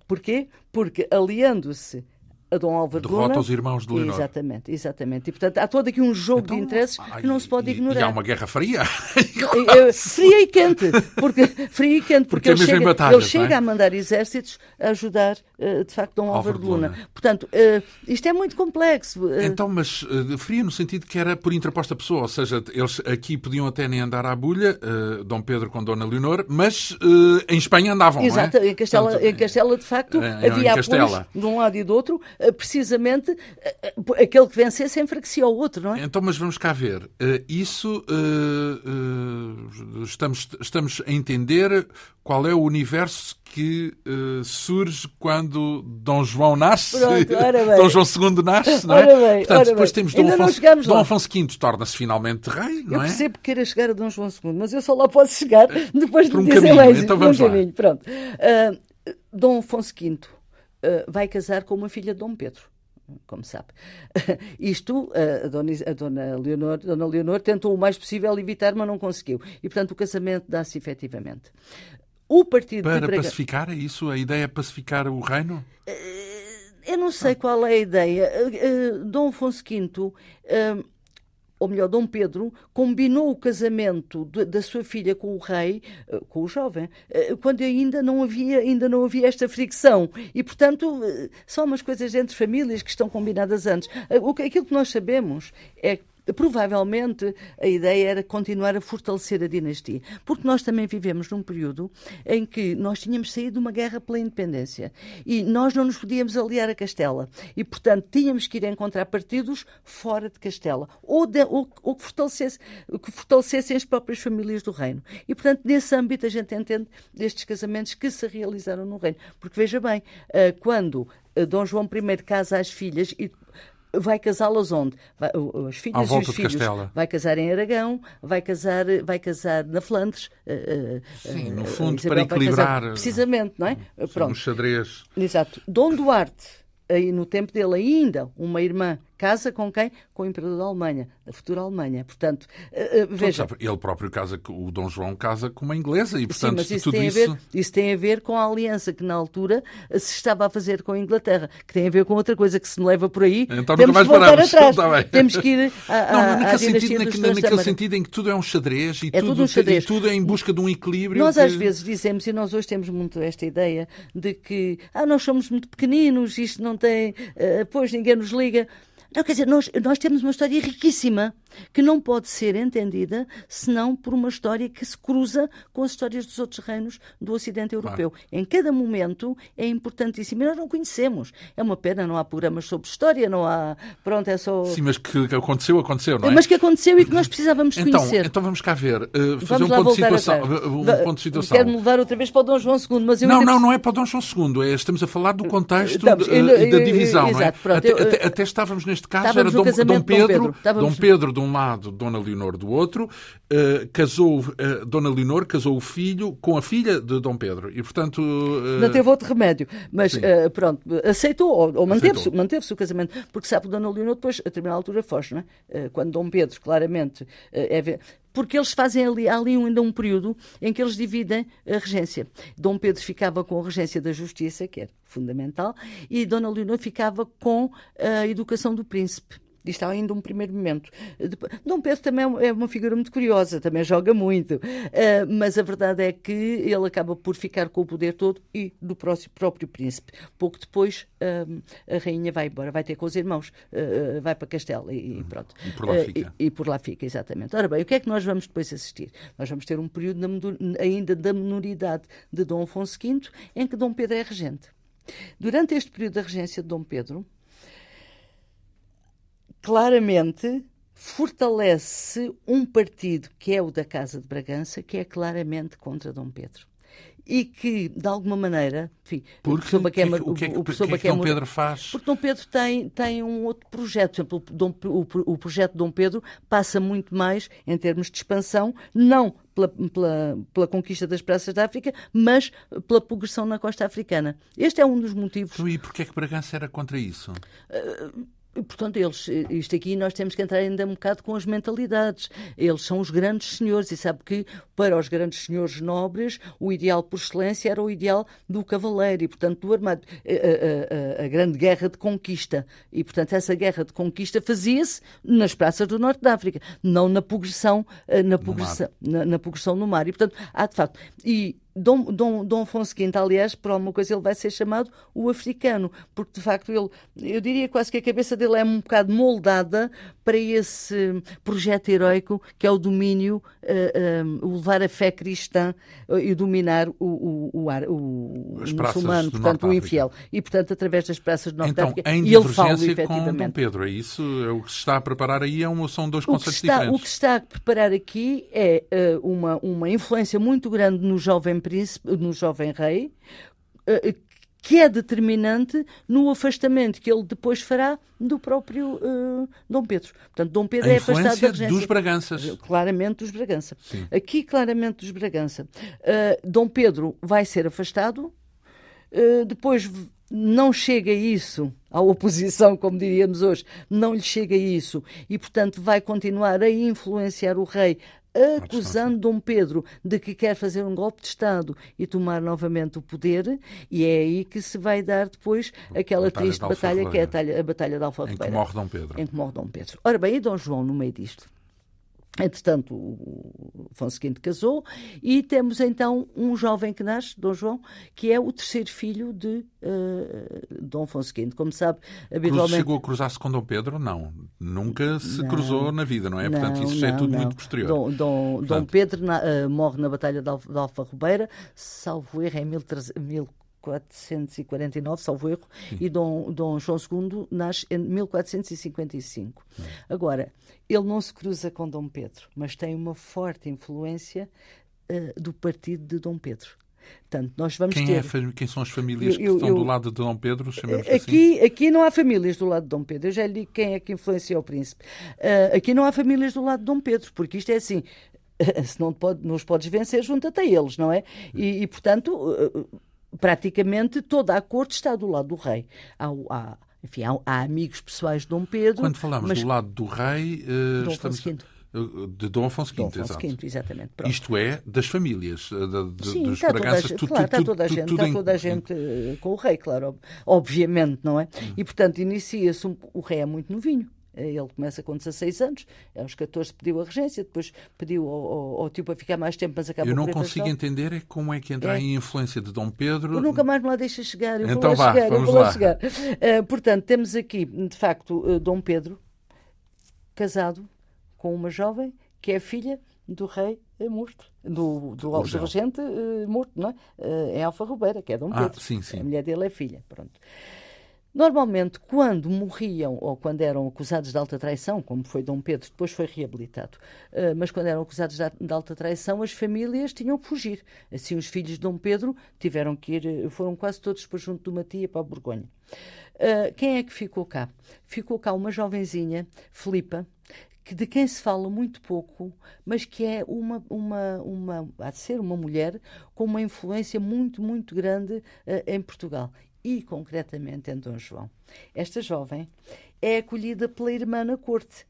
Porquê? Porque aliando-se a Dom Álvaro
Derrota
Luna.
os irmãos de Leonor.
Exatamente, exatamente. E, portanto, há todo aqui um jogo então, de interesses que não se pode
e,
ignorar.
E há uma guerra fria.
fria e quente. Porque, fria e quente, porque, porque ele, chega, ele chega
é?
a mandar exércitos a ajudar, eh, de facto, Dom Álvaro, de Luna. Luna. Portanto, eh, isto é muito complexo.
Eh. Então, mas fria no sentido que era por interposta pessoa, ou seja, eles aqui podiam até nem andar à bulha, Dom Pedro com Dona Leonor, mas em Espanha andavam,
Exato,
é?
em, Castela, Portanto, em Castela, de facto, havia apoios de um lado e do outro, precisamente aquele que vencesse enfraquecia o outro, não é?
Então, mas vamos cá ver. Isso estamos, estamos a entender qual é o universo que uh, surge quando Dom João nasce,
Pronto,
Dom João II nasce, não é?
Ora bem,
Portanto, depois
bem.
temos Dom Afonso, Dom Afonso V torna-se finalmente rei, não
eu
é?
Eu percebo que queira chegar a Dom João II, mas eu só lá posso chegar depois
Por um
de dizer
caminho.
mais
Então vamos
um
lá.
caminho. Pronto. Uh, Dom Afonso V uh, vai casar com uma filha de Dom Pedro como sabe. Isto, a dona, a dona, Leonor, dona Leonor tentou o mais possível evitar, mas não conseguiu. E, portanto, o casamento dá-se efetivamente. O partido
Para
Braga...
pacificar, é isso? A ideia é pacificar o reino?
Eu não sei qual é a ideia. Dom Afonso V ou melhor, Dom Pedro, combinou o casamento de, da sua filha com o rei, eh, com o jovem, eh, quando ainda não havia, ainda não havia esta fricção. E, portanto, eh, são umas coisas entre famílias que estão combinadas antes. Aquilo que nós sabemos é que provavelmente a ideia era continuar a fortalecer a dinastia, porque nós também vivemos num período em que nós tínhamos saído de uma guerra pela independência e nós não nos podíamos aliar a Castela e, portanto, tínhamos que ir encontrar partidos fora de Castela ou, de, ou, ou que, fortalecesse, que fortalecessem as próprias famílias do reino. E, portanto, nesse âmbito a gente entende destes casamentos que se realizaram no reino. Porque, veja bem, eh, quando eh, Dom João I casa as filhas e vai casá-las onde? Vai, as filhas e os filhos.
Castela.
Vai casar em Aragão, vai casar, vai casar na Flandres.
Uh, Sim, no fundo, uh, para equilibrar.
Casar, precisamente, não é?
Pronto. Um xadrez.
Exato. Dom Duarte, aí no tempo dele ainda, uma irmã casa com quem? Com o imperador da Alemanha, da futura Alemanha. Portanto, uh, veja.
Ele próprio casa, o Dom João casa com uma inglesa e, portanto,
Sim, mas isso
tudo
tem,
isso...
A ver, isso tem a ver com a aliança que na altura se estava a fazer com a Inglaterra, que tem a ver com outra coisa que se me leva por aí.
Então
Temos
nunca
que voltar
paramos.
atrás.
Tá
Temos que ir à,
Não, naquele, sentido, naquele, naquele
sentido
em que tudo é um xadrez e,
é
tudo,
tudo um xadrez.
e tudo é em busca de um equilíbrio.
Nós
que...
às vezes dizemos, e nós hoje temos muito esta ideia, de que ah, nós somos muito pequeninos, isto não tem, uh, pois ninguém nos liga. Não, quer dizer, nós, nós temos uma história riquíssima que não pode ser entendida senão por uma história que se cruza com as histórias dos outros reinos do Ocidente Europeu. Claro. Em cada momento é importantíssimo. E nós não conhecemos. É uma pena, não há programas sobre história, não há. Pronto, é só.
Sim, mas que aconteceu, aconteceu, não é?
Mas que aconteceu e que nós precisávamos
então,
conhecer.
Então vamos cá ver. Uh, fazer um ponto, de situação, um ponto de situação.
Quero-me levar outra vez para o Dom João II, mas eu.
Não, não, não é para o Dom João II. É, estamos a falar do contexto estamos, eu, eu, da divisão, eu, não é? Exato, pronto, até, até, até, estávamos neste caso, estávamos era Dom, Dom Pedro, Dom Pedro de um lado, Dona Leonor do outro, uh, casou, uh, Dona Leonor casou o filho com a filha de Dom Pedro e, portanto... Uh...
Não teve outro remédio, mas pronto, aceitou ou, ou manteve-se manteve o casamento, porque sabe Dona Leonor depois, a determinada altura, foge, não é? Quando Dom Pedro, claramente, é porque eles fazem ali, há ali ainda um período em que eles dividem a regência. Dom Pedro ficava com a regência da justiça, que era fundamental, e Dona Leonor ficava com a educação do príncipe. Isto ainda um primeiro momento. Dom Pedro também é uma figura muito curiosa, também joga muito, uh, mas a verdade é que ele acaba por ficar com o poder todo e do próprio príncipe. Pouco depois, uh, a rainha vai embora, vai ter com os irmãos, uh, vai para Castelo e, e pronto.
E por lá fica.
E, e, por lá fica, exatamente. Ora bem, o que é que nós vamos depois assistir? Nós vamos ter um período ainda da minoridade de Dom Afonso V, em que Dom Pedro é regente. Durante este período da regência de Dom Pedro, claramente fortalece um partido que é o da Casa de Bragança, que é claramente contra Dom Pedro. E que, de alguma maneira, enfim,
porque, o professor Baquema, o que, é que, o, professor que, é que Dom Pedro faz?
Porque Dom Pedro tem, tem um outro projeto. Por exemplo, Dom, o, o projeto de Dom Pedro passa muito mais, em termos de expansão, não pela, pela, pela, conquista das praças da África, mas pela progressão na costa africana. Este é um dos motivos.
E porquê é que Bragança era contra isso?
Uh, Portanto, eles, isto aqui nós temos que entrar ainda um bocado com as mentalidades. Eles são os grandes senhores e sabe que para os grandes senhores nobres o ideal por excelência era o ideal do cavaleiro e, portanto, do armado. A, a, a, a grande guerra de conquista. E, portanto, essa guerra de conquista fazia-se nas praças do Norte da África, não na progressão, eh, na progressão, no na, na progressão no mar. E, portanto, há de facto. E Dom, Dom, Dom Afonso V, aliás, por alguma coisa ele vai ser chamado o africano, porque de facto ele, eu diria quase que a cabeça dele é um bocado moldada para esse projeto heroico que é o domínio, uh, uh, o levar a fé cristã e dominar o, o, o, o muçulmano, portanto o infiel. E portanto através das praças de Norte
então,
África.
Em
e ele fala
efetivamente. com Dom Pedro, é isso? É o que se está a preparar aí é uma, são dois conceitos
está,
diferentes.
O que se está a preparar aqui é uh, uma, uma influência muito grande no jovem príncipe, no jovem rei, eh, que é determinante no afastamento que ele depois fará do próprio uh, Dom Pedro. Portanto, Dom Pedro
a
é afastado da regência.
dos Braganças.
Claramente dos Bragança. Sim. Aqui, claramente dos Bragança. Uh, Dom Pedro vai ser afastado, uh, depois não chega isso à oposição, como diríamos hoje, não lhe chega isso, e portanto vai continuar a influenciar o rei acusando Dom Pedro de que quer fazer um golpe de Estado e tomar novamente o poder, e é aí que se vai dar depois aquela batalha triste batalha que é a batalha, a batalha de Alfa Em
que morre Dom Pedro.
Em que morre Dom Pedro. Ora bem, e Dom João no meio disto? Entretanto, o Afonso V casou e temos então um jovem que nasce, Dom João, que é o terceiro filho de uh, Dom Afonso V. Como sabe, habitualmente...
chegou a cruzar-se com Dom Pedro? Não. Nunca se não, cruzou na vida, não é? Não, Portanto, isso não, é tudo muito posterior.
Dom, Dom, Portanto... Dom Pedro na, uh, morre na Batalha de, Alfa, Rubeira, salvo erro, em 1449, salvo erro, Sim. e Dom, Dom João II nasce em 1455. Hum. Agora, ele não se cruza com Dom Pedro, mas tem uma forte influência uh, do partido de Dom Pedro. Portanto, nós vamos
quem,
ter...
é, quem são as famílias que estão eu, do lado de Dom Pedro?
Aqui, assim? aqui não há famílias do lado de Dom Pedro. Eu já lhe digo quem é que influenciou o príncipe. Uh, aqui não há famílias do lado de Dom Pedro, porque isto é assim. Se não, pode, não os podes vencer, junta-te a eles, não é? E, e portanto, uh, praticamente toda a corte está do lado do rei. Há, há enfim, há, há, amigos pessoais de Dom Pedro.
Quando falamos mas... do lado do rei, uh, Dom estamos... V. Eh, de Dom Afonso V, Dom
Afonso V exatamente. Pronto.
Isto é das famílias, eh, de,
Sim,
dos
está Braganças. Toda a,
tu,
claro,
tu,
está toda a gente, tudo, está toda a gente em... com o rei, claro, obviamente, não é? Hum. E, portanto, inicia-se, um, o rei é muito novinho, ele começa com 16 anos, aos 14 pediu a regência, depois pediu ao, ao, ao tio para ficar mais tempo, mas acabou
Eu não consigo entender é como é que entra é. em influência de Dom Pedro.
Eu nunca mais me lá deixa chegar. Eu
então
vou
lá
vá, chegar,
vamos
eu vou
lá.
chegar. Uh, portanto, temos aqui, de facto, uh, Dom Pedro casado com uma jovem que é filha do rei morto, do, do, do regente uh, morto, não é? Uh, em Alfa Rubeira, que é Dom ah, Pedro.
Ah, sim, sim.
A mulher dele é filha. Pronto. Normalmente, quando morriam ou quando eram acusados de alta traição, como foi Dom Pedro, depois foi reabilitado, uh, mas quando eram acusados de alta traição, as famílias tinham que fugir. Assim, os filhos de Dom Pedro tiveram que ir, foram quase todos para junto do Matia para a Borgonha. Uh, quem é que ficou cá? Ficou cá uma jovenzinha, Filipa, que de quem se fala muito pouco, mas que é uma, uma, uma há de ser uma mulher com uma influência muito, muito grande uh, em Portugal e concretamente em Dom João. Esta jovem é acolhida pela irmã na corte.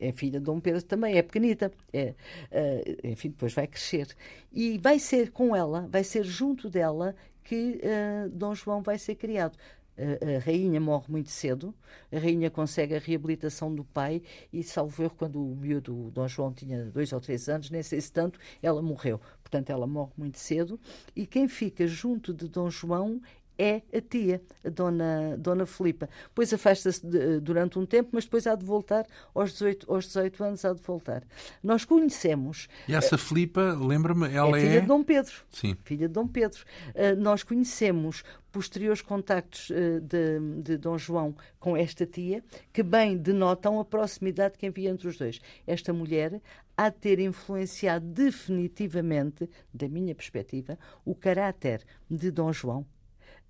É filha de Dom Pedro também, é pequenita. É, uh, enfim, depois vai crescer. E vai ser com ela, vai ser junto dela que uh, Dom João vai ser criado. A, a, rainha morre muito cedo, a rainha consegue a reabilitação do pai e, salvo quando o miúdo Dom João tinha dois ou três anos, nem sei se tanto, ela morreu. Portanto, ela morre muito cedo e quem fica junto de Dom João é a tia, a dona, dona Filipa. Depois afasta-se durante um tempo, mas depois há de voltar, aos 18, aos 18 anos há de voltar. Nós conhecemos...
E essa Filipa, lembra-me, ela
é... filha
é...
de Dom Pedro.
Sim.
Filha de Dom Pedro. Uh, nós conhecemos posteriores contactos uh, de, de Dom João com esta tia, que bem denotam a proximidade que havia entre os dois. Esta mulher há de ter influenciado definitivamente, da minha perspectiva, o caráter de Dom João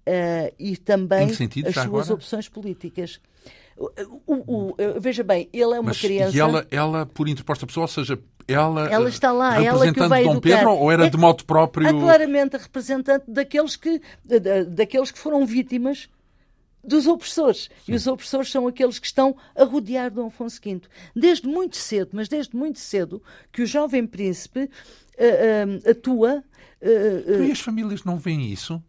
uh, e também
sentido,
as suas
agora?
opções políticas. O, o, o, veja bem, ele é uma
Mas,
criança.
E ela, ela, por interposta pessoa, ou seja, ela,
ela está lá,
representante
ela que
de Dom Pedro, ou era é, de modo próprio?
É claramente a representante daqueles que, daqueles que foram vítimas dos opressores. Sim. E os opressores são aqueles que estão a rodear Dom Afonso V. Desde muito cedo, mas desde muito cedo, que o jovem príncipe uh, uh, atua.
Uh, e as famílias não veem isso?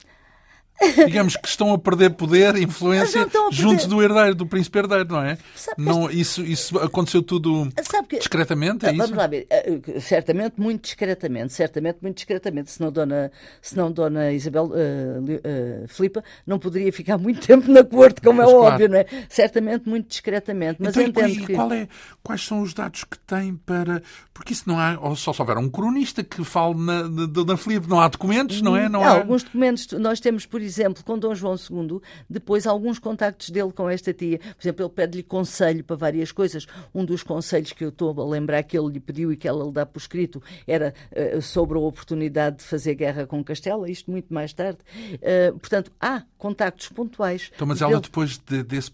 Digamos que estão a perder poder, influência perder... junto do herdeiro, do príncipe herdeiro, não é? Não, isso, isso aconteceu tudo que... discretamente, é
Vamos isso? lá ver, eh, eh, certamente muito discretamente, certamente muito discretamente, senão Dona, senão Dona Isabel uh, uh, Filipa não poderia ficar muito tempo na corte, como é óbvio, não é? Certamente muito discretamente, mas
então,
entendo
e
que...
Qual é, quais são os dados que tem para... Porque isso não há, só se houver um cronista que fale na, na, na Filipe, não há documentos, não é?
Não há, há alguns documentos, nós temos, por exemplo, com Dom João II, depois alguns contactos dele com esta tia. Por exemplo, ele pede-lhe conselho para várias coisas. Um dos conselhos que eu estou a lembrar que ele lhe pediu e que ela lhe dá por escrito era uh, sobre a oportunidade de fazer guerra com Castela, isto muito mais tarde. Uh, portanto, há contactos pontuais.
Então, mas ela depois de, desse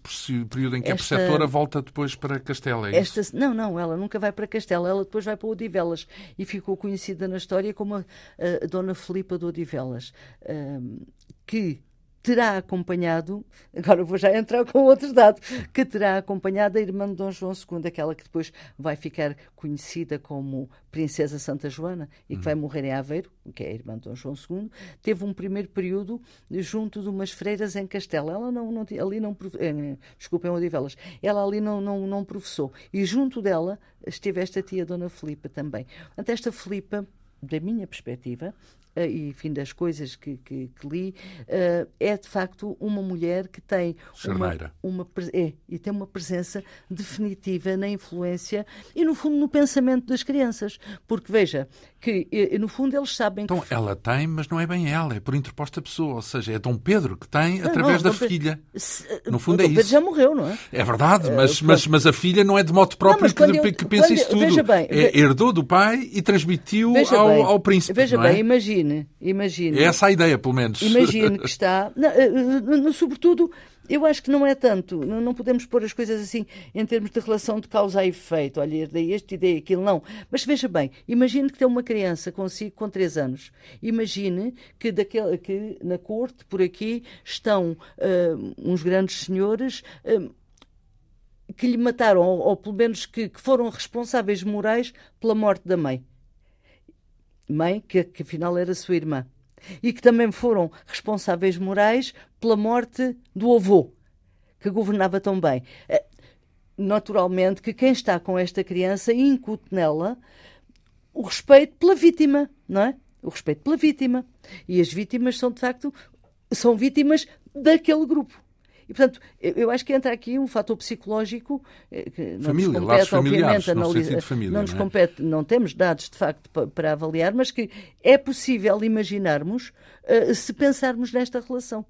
período em que esta, é preceptora volta depois para Castela, é
esta, Não, não, ela nunca vai para Castela, ela depois vai para Odivelas e ficou conhecida na história como a, a, a Dona Filipa de Odivelas, uh, que terá acompanhado, agora vou já entrar com outros dados, que terá acompanhado a irmã de Dom João II, aquela que depois vai ficar conhecida como Princesa Santa Joana e que uhum. vai morrer em Aveiro, que é a irmã de Dom João II, teve um primeiro período junto de umas freiras em Castela. Ela não, não ali não, eh, desculpem, Odivelas, ela ali não, não, não professou. E junto dela esteve esta tia Dona Filipa também. Portanto, esta Filipa da minha perspectiva, e enfim, das coisas que, que, que li, uh, é de facto uma mulher que tem uma, uma, é, e tem uma presença definitiva na influência e, no fundo, no pensamento das crianças. Porque, veja, que no fundo eles sabem
então,
que...
ela tem, mas não é bem ela, é por interposta pessoa, ou seja, é Dom Pedro que tem não, através não, da filha. Se... No fundo
Dom
é
Pedro
isso.
já morreu, não é?
É verdade, mas, uh, mas, mas a filha não é de modo próprio não, que, eu, que pensa isso tudo. Bem, é, herdou do pai e transmitiu ao, bem, ao príncipe.
Veja
é?
bem, imagine, imagine.
É essa a ideia, pelo menos.
Imagine que está, não, eh, eh, sobretudo eu acho que não é tanto, não podemos pôr as coisas assim em termos de relação de causa e efeito. Olha, herdei este, herdei aquilo, não. Mas veja bem, imagine que tem uma criança consigo com 3 anos. Imagine que, daquele, que na corte, por aqui, estão uh, uns grandes senhores. Uh, que lhe mataram, ou, ou pelo menos que, que, foram responsáveis morais pela morte da mãe. Mãe, que, que afinal era sua irmã e que também foram responsáveis morais pela morte do avô, que governava tão bem. Eh, naturalmente que quem está com esta criança incute nela o respeito pela vítima, não é? O respeito pela vítima. E as vítimas são, de facto, são vítimas daquele grupo. E, portanto, eu acho que entra aqui um fator psicológico
eh, que não Família, nos compete, obviamente, analisar. Família,
não, nos não é? compete, não temos dados, de facto, para, para, avaliar, mas que é possível imaginarmos uh, se pensarmos nesta relação.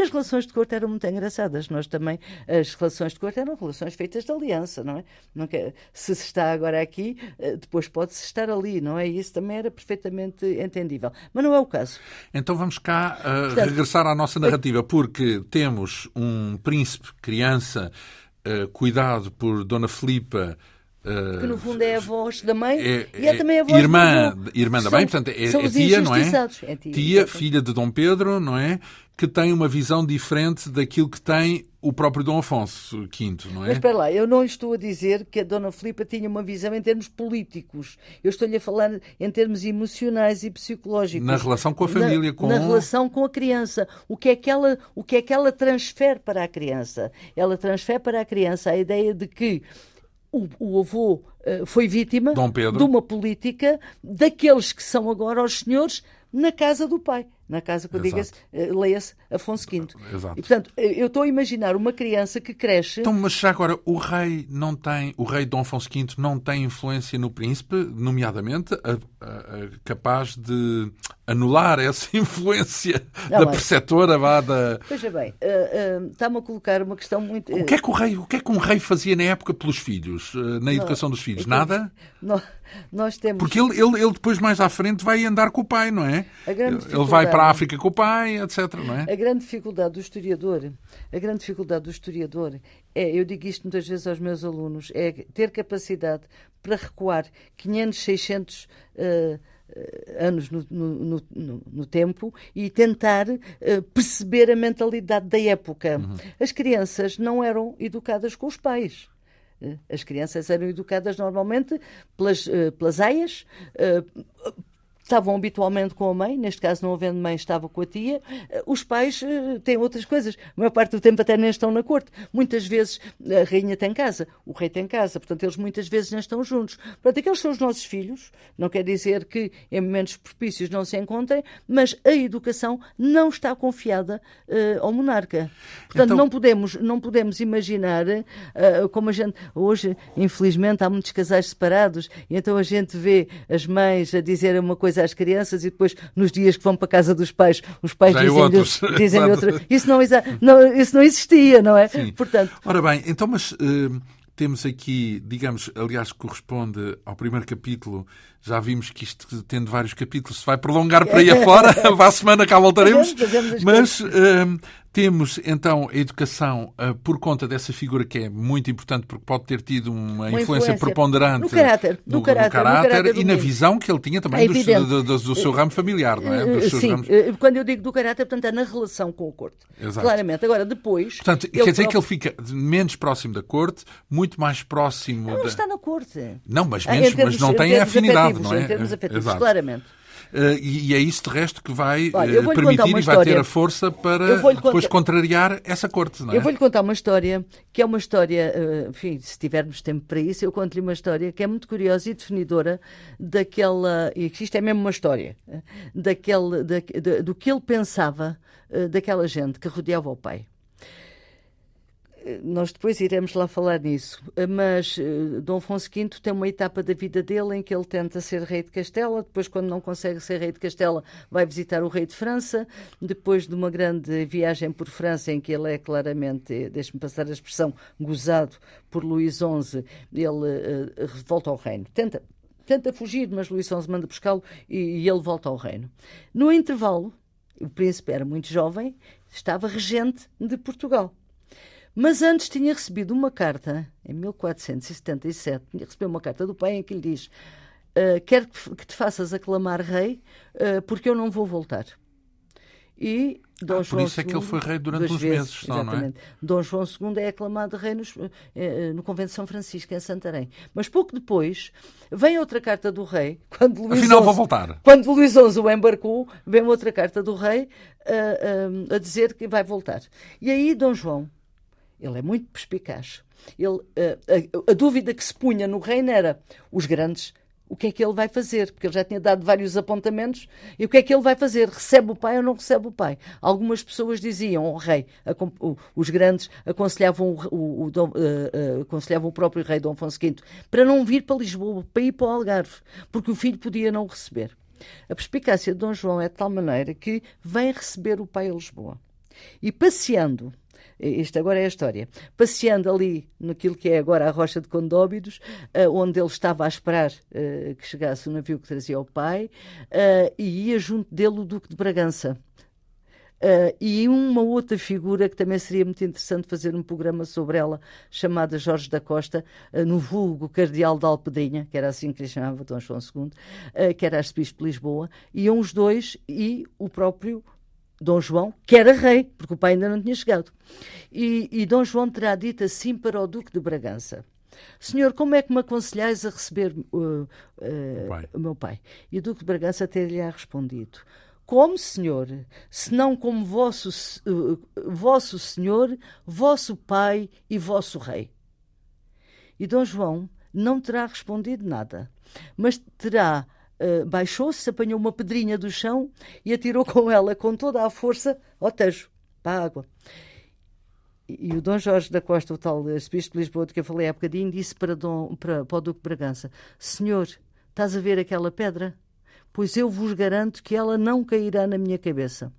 Porque as relações de corte eram muito engraçadas. Nós também, as relações de corte eram relações feitas de aliança, não é? Quer, se se está agora aqui, eh, depois pode-se estar ali, não é? Isso também era perfeitamente entendível. Mas não é o caso.
Então vamos cá uh, Portanto, regressar à nossa narrativa, porque temos um príncipe, criança, uh, cuidado por Dona Filipa.
Uh, que no fundo é a voz da mãe é, e é,
é
também a voz
irmã, irmã da mãe, portanto é, é tia, não é? é tia, tia filha de Dom Pedro, não é? Que tem uma visão diferente daquilo que tem o próprio Dom Afonso V, não é?
Mas espera lá, eu não estou a dizer que a Dona Filipa tinha uma visão em termos políticos. Eu estou-lhe a falar em termos emocionais e psicológicos.
Na relação com a família,
na,
com...
Na relação com a criança. O que, é que ela, o que é que ela transfere para a criança? Ela transfere para a criança a ideia de que o, o avô uh, foi vítima de uma política daqueles que são agora os senhores na casa do pai na casa que eu diga eh, leia-se Afonso V. Exato. E, portanto, eh, eu estou a imaginar uma criança que cresce.
Então, mas já agora, o rei não tem, o rei Dom Afonso V não tem influência no príncipe, nomeadamente, a, a, a, capaz de anular essa influência não, da mas... preceptora vá da.
Veja bem, uh, uh, está-me a colocar uma questão muito.
O que é que o rei, o que é que um rei fazia na época pelos filhos, uh, na educação não, dos filhos? Então, Nada?
Não, nós temos.
Porque ele, ele, ele depois, mais à frente, vai andar com o pai, não é? Ele vai para para a África com o pai, etc. Não é?
A grande dificuldade do historiador, a grande dificuldade do historiador é, eu digo isto muitas vezes aos meus alunos, é ter capacidade para recuar 500, 600 uh, anos no, no, no, no, tempo e tentar uh, perceber a mentalidade da época. Uhum. As crianças não eram educadas com os pais. Uh, as crianças eram educadas normalmente pelas, uh, pelas aias, estavam habitualmente com a mãe, neste caso não havendo mãe, estava com a tia. Eh, os pais eh, têm outras coisas. A maior parte do tempo até nem estão na corte. Muitas vezes a rainha tem casa, o rei tem casa, portanto eles muitas vezes nem estão juntos. Portanto, aqueles são os nossos filhos. Não quer dizer que em momentos propícios não se encontrem, mas a educação não está confiada uh, ao monarca. Portanto, então... não, podemos, não podemos imaginar, uh, como a gente. Hoje, infelizmente, há muitos casais separados, e então a gente vê as mães a dizer uma coisa às crianças e depois, nos dias que vão para a casa dos pais, os pais dizem, dizem outra. Isso não, não, isso não existia, não é?
Sim. Portanto... Ora bem, então, mas. Uh temos aqui, digamos, aliás, corresponde ao primeiro capítulo. Já vimos que isto, tendo vários capítulos, se vai prolongar para aí afora. Para a semana cá voltaremos. Mas uh, temos então a educação uh, por conta dessa figura que é muito importante porque pode ter tido uma, uma influência, influência, preponderante
no caráter, no, no, caráter, no caráter, no caráter
e na visão que ele tinha também é do, do, do, seu ramo familiar, não é?
Sim, ramos... Eh, quando eu digo do caráter, portanto, é na relação com a corte. Exato. Claramente. Agora, depois.
Portanto, quer dizer próprio... que ele fica menos próximo da corte, muito mais próximo. Ele
não
da...
está na corte.
Não, mas, menos, ah, mas não tem afinidade, não é?
Em termos afetivos, Exato. claramente.
Uh, e, é isso de resto que vai Olha, uh, permitir e vai ter a força para depois contar... contrariar essa corte. Não é?
Eu vou-lhe contar uma história que é uma história, uh, enfim, se tivermos tempo para isso, eu conto-lhe uma história que é muito curiosa e definidora daquela, e isto é mesmo uma história, daquele, da, do que ele pensava daquela gente que rodeava o pai nós depois iremos lá falar nisso, mas uh, Dom Afonso V tem uma etapa da vida dele em que ele tenta ser rei de Castela, depois, quando não consegue ser rei de Castela, vai visitar o rei de França, depois de uma grande viagem por França, em que ele é claramente, deixe-me passar a expressão, gozado por Luís XI, ele uh, volta ao reino. Tenta, tenta fugir, mas Luís XI manda buscá-lo e, e ele volta ao reino. No intervalo, o príncipe era muito jovem, estava regente de Portugal. Mas antes tinha recebido uma carta, em 1477, tinha recebido uma carta do pai em que lhe diz: uh, Quero que te faças aclamar rei, uh, porque eu não vou voltar.
E Dom ah, João por isso II, é que ele foi rei durante uns vezes, meses, não, não é?
Dom João II é aclamado rei nos, eh, no convento de São Francisco, em Santarém. Mas pouco depois, vem outra carta do rei, quando Luís
Afinal,
XI,
vou voltar.
Quando Luís XI o embarcou, vem outra carta do rei uh, uh, a dizer que vai voltar. E aí Dom João ele é muito perspicaz. Ele, a, a, a, dúvida que se punha no reino era os grandes, o que é que ele vai fazer, porque ele já tinha dado vários apontamentos, e o que é que ele vai fazer? Recebe o pai ou não recebe o pai? Algumas pessoas diziam ao rei, os grandes aconselhavam o, o, o, uh, aconselhavam o próprio rei Dom Afonso V para não vir para Lisboa, para ir para o Algarve, porque o filho podia não receber. A perspicácia de Dom João é de tal maneira que vem receber o pai a Lisboa. E passeando isto agora é a história. Passeando ali naquilo que é agora a Rocha de Condóbidos, uh, onde ele estava a esperar uh, que chegasse o navio que trazia o pai, uh, e ia junto dele o Duque de Bragança. Uh, e uma outra figura que também seria muito interessante fazer um programa sobre ela, chamada Jorge da Costa, uh, no vulgo Cardeal de Alpedrinha, que era assim que lhe chamava Dom João II, uh, que era arcebispo de Lisboa, iam os dois e o próprio Dom João, que era rei, porque o pai ainda não tinha chegado. E, e Dom João terá dito assim para o Duque de Bragança: Senhor, como é que me aconselhais a receber uh, uh, pai. o meu pai? E o Duque de Bragança até lhe respondido: Como, senhor, senão como vosso, uh, vosso senhor, vosso pai e vosso rei? E Dom João não terá respondido nada, mas terá uh, baixou-se, apanhou uma pedrinha do chão e atirou com ela com toda a força ao Tejo, para a água. E, e o Dom Jorge da Costa, o tal arcebispo de Lisboa, de que eu falei há bocadinho, disse para, Dom, para, para o Duque Bragança: Senhor, estás a ver aquela pedra? Pois eu vos garanto que ela não cairá na minha cabeça.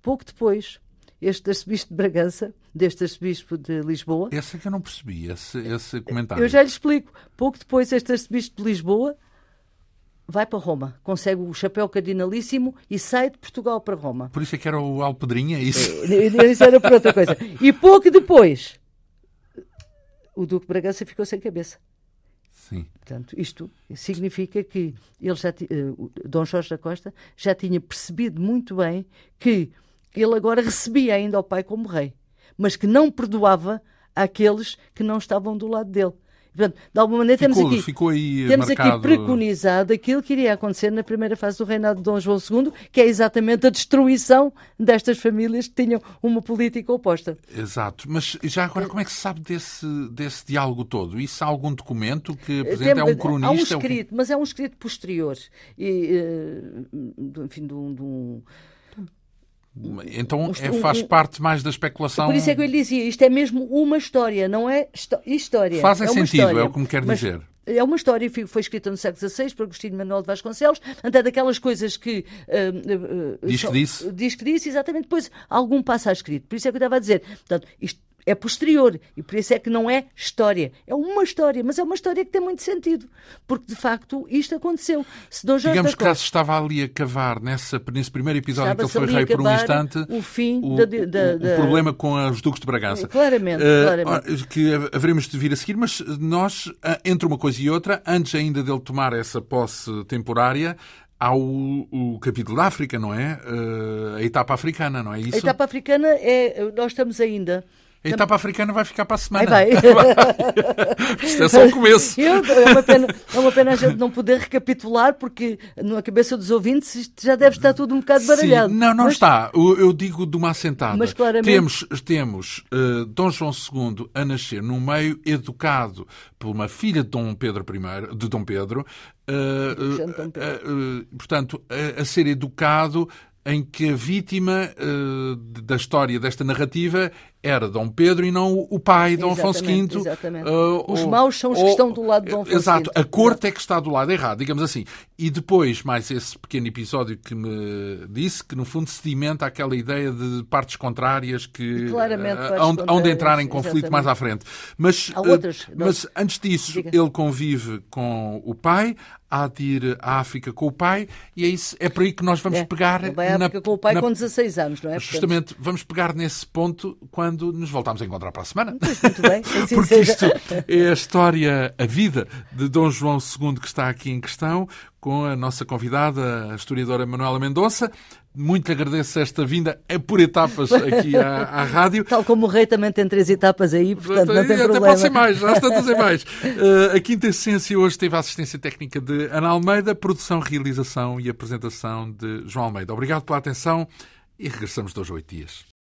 Pouco depois, este arcebispo de Bragança, deste arcebispo de Lisboa.
Esse é que eu não percebi, esse, esse comentário.
Eu já lhe explico. Pouco depois, este arcebispo de Lisboa vai para Roma, consegue o chapéu cardinalíssimo e sai de Portugal para Roma.
Por isso é que era o Alpedrinha, é isso?
É, isso era por outra coisa. E pouco depois, o Duque Bragança ficou sem cabeça.
Sim.
Portanto, isto significa que ele já, uh, Dom Jorge da Costa já tinha percebido muito bem que ele agora recebia ainda o pai como rei, mas que não perdoava aqueles que não estavam do lado dele. Portanto, de alguma maneira
ficou,
temos aqui,
ficou aí
temos
marcado...
aqui preconizado aquilo que iria acontecer na primeira fase do reinado de Dom João II, que é exatamente a destruição destas famílias que tinham uma política oposta.
Exato. Mas já agora, como é que se sabe desse, desse diálogo todo? Isso há algum documento que apresenta? É um cronista?
Há um escrito, mas é um escrito posterior. E, eh, enfim, de um, de um
então é, faz parte mais da especulação.
Por isso é que eu lhe dizia, isto é mesmo uma história, não é história.
Faz
é
sentido,
história.
é o que me quer dizer.
É uma história que foi escrita no século XVI por Agostinho Manuel de Vasconcelos, até daquelas coisas que.
Uh, uh, diz que disse.
Diz que disse, exatamente, depois algum passa a escrito. Por isso é que eu estava a dizer. Portanto, isto é posterior e por isso é que não é história. É uma história, mas é uma história que tem muito sentido, porque de facto isto aconteceu.
Se Dom Jorge Digamos que Costa... estava ali a cavar nessa, nesse primeiro episódio em que ele foi rei por um instante
o fim
o,
da, da,
da... o problema com os Duques de Bragança.
Claramente, uh, claramente.
Que haveremos de vir a seguir, mas nós, entre uma coisa e outra, antes ainda dele tomar essa posse temporária, há o, o, capítulo da África, não é? Uh, a etapa africana, não é isso?
A etapa africana é. Nós estamos ainda
a etapa africana vai ficar para a semana.
Vai, vai.
Isto é só o começo.
Eu, é, uma pena, é uma pena a gente não poder recapitular, porque na cabeça dos ouvintes isto já deve estar tudo um bocado baralhado.
Sim, não, não mas... está. Eu, eu, digo de uma assentada. Mas claramente... Temos, temos uh, Dom João II a nascer num meio educado por uma filha de Dom Pedro I, de Dom Pedro, uh, uh, portanto, a, a ser educado em que a vítima uh, da história desta narrativa era Dom Pedro e não o pai, Dom Afonso V.
Exatamente. Uh, os maus são os que estão do lado de Dom Afonso
Exato, a corte é que está do lado errado, digamos assim. E depois, mais esse pequeno episódio que me disse, que no fundo sedimenta aquela ideia de partes contrárias que
uh,
onde, onde entrar em conflito exatamente. mais à frente. Mas,
Há outras, uh,
mas antes disso, Diga. ele convive com o pai, há de ir à África com o pai e é, isso, é por aí que nós vamos
é,
pegar.
Vai à África na, com o pai na, com 16 anos, não é?
Justamente, vamos pegar nesse ponto quando quando nos voltamos a encontrar para a semana.
Pois, muito bem. Assim
Porque isto é a história, a vida de Dom João II que está aqui em questão, com a nossa convidada, a historiadora Manuela Mendonça. Muito agradeço esta vinda é por etapas aqui à, à, rádio.
Tal como o rei também tem três etapas aí, portanto não tem
Até
problema.
pode ser mais, já está a mais. Uh, a Quinta Essência hoje teve a assistência técnica de Ana Almeida, produção, realização e apresentação de João Almeida. Obrigado pela atenção e regressamos dois oito dias.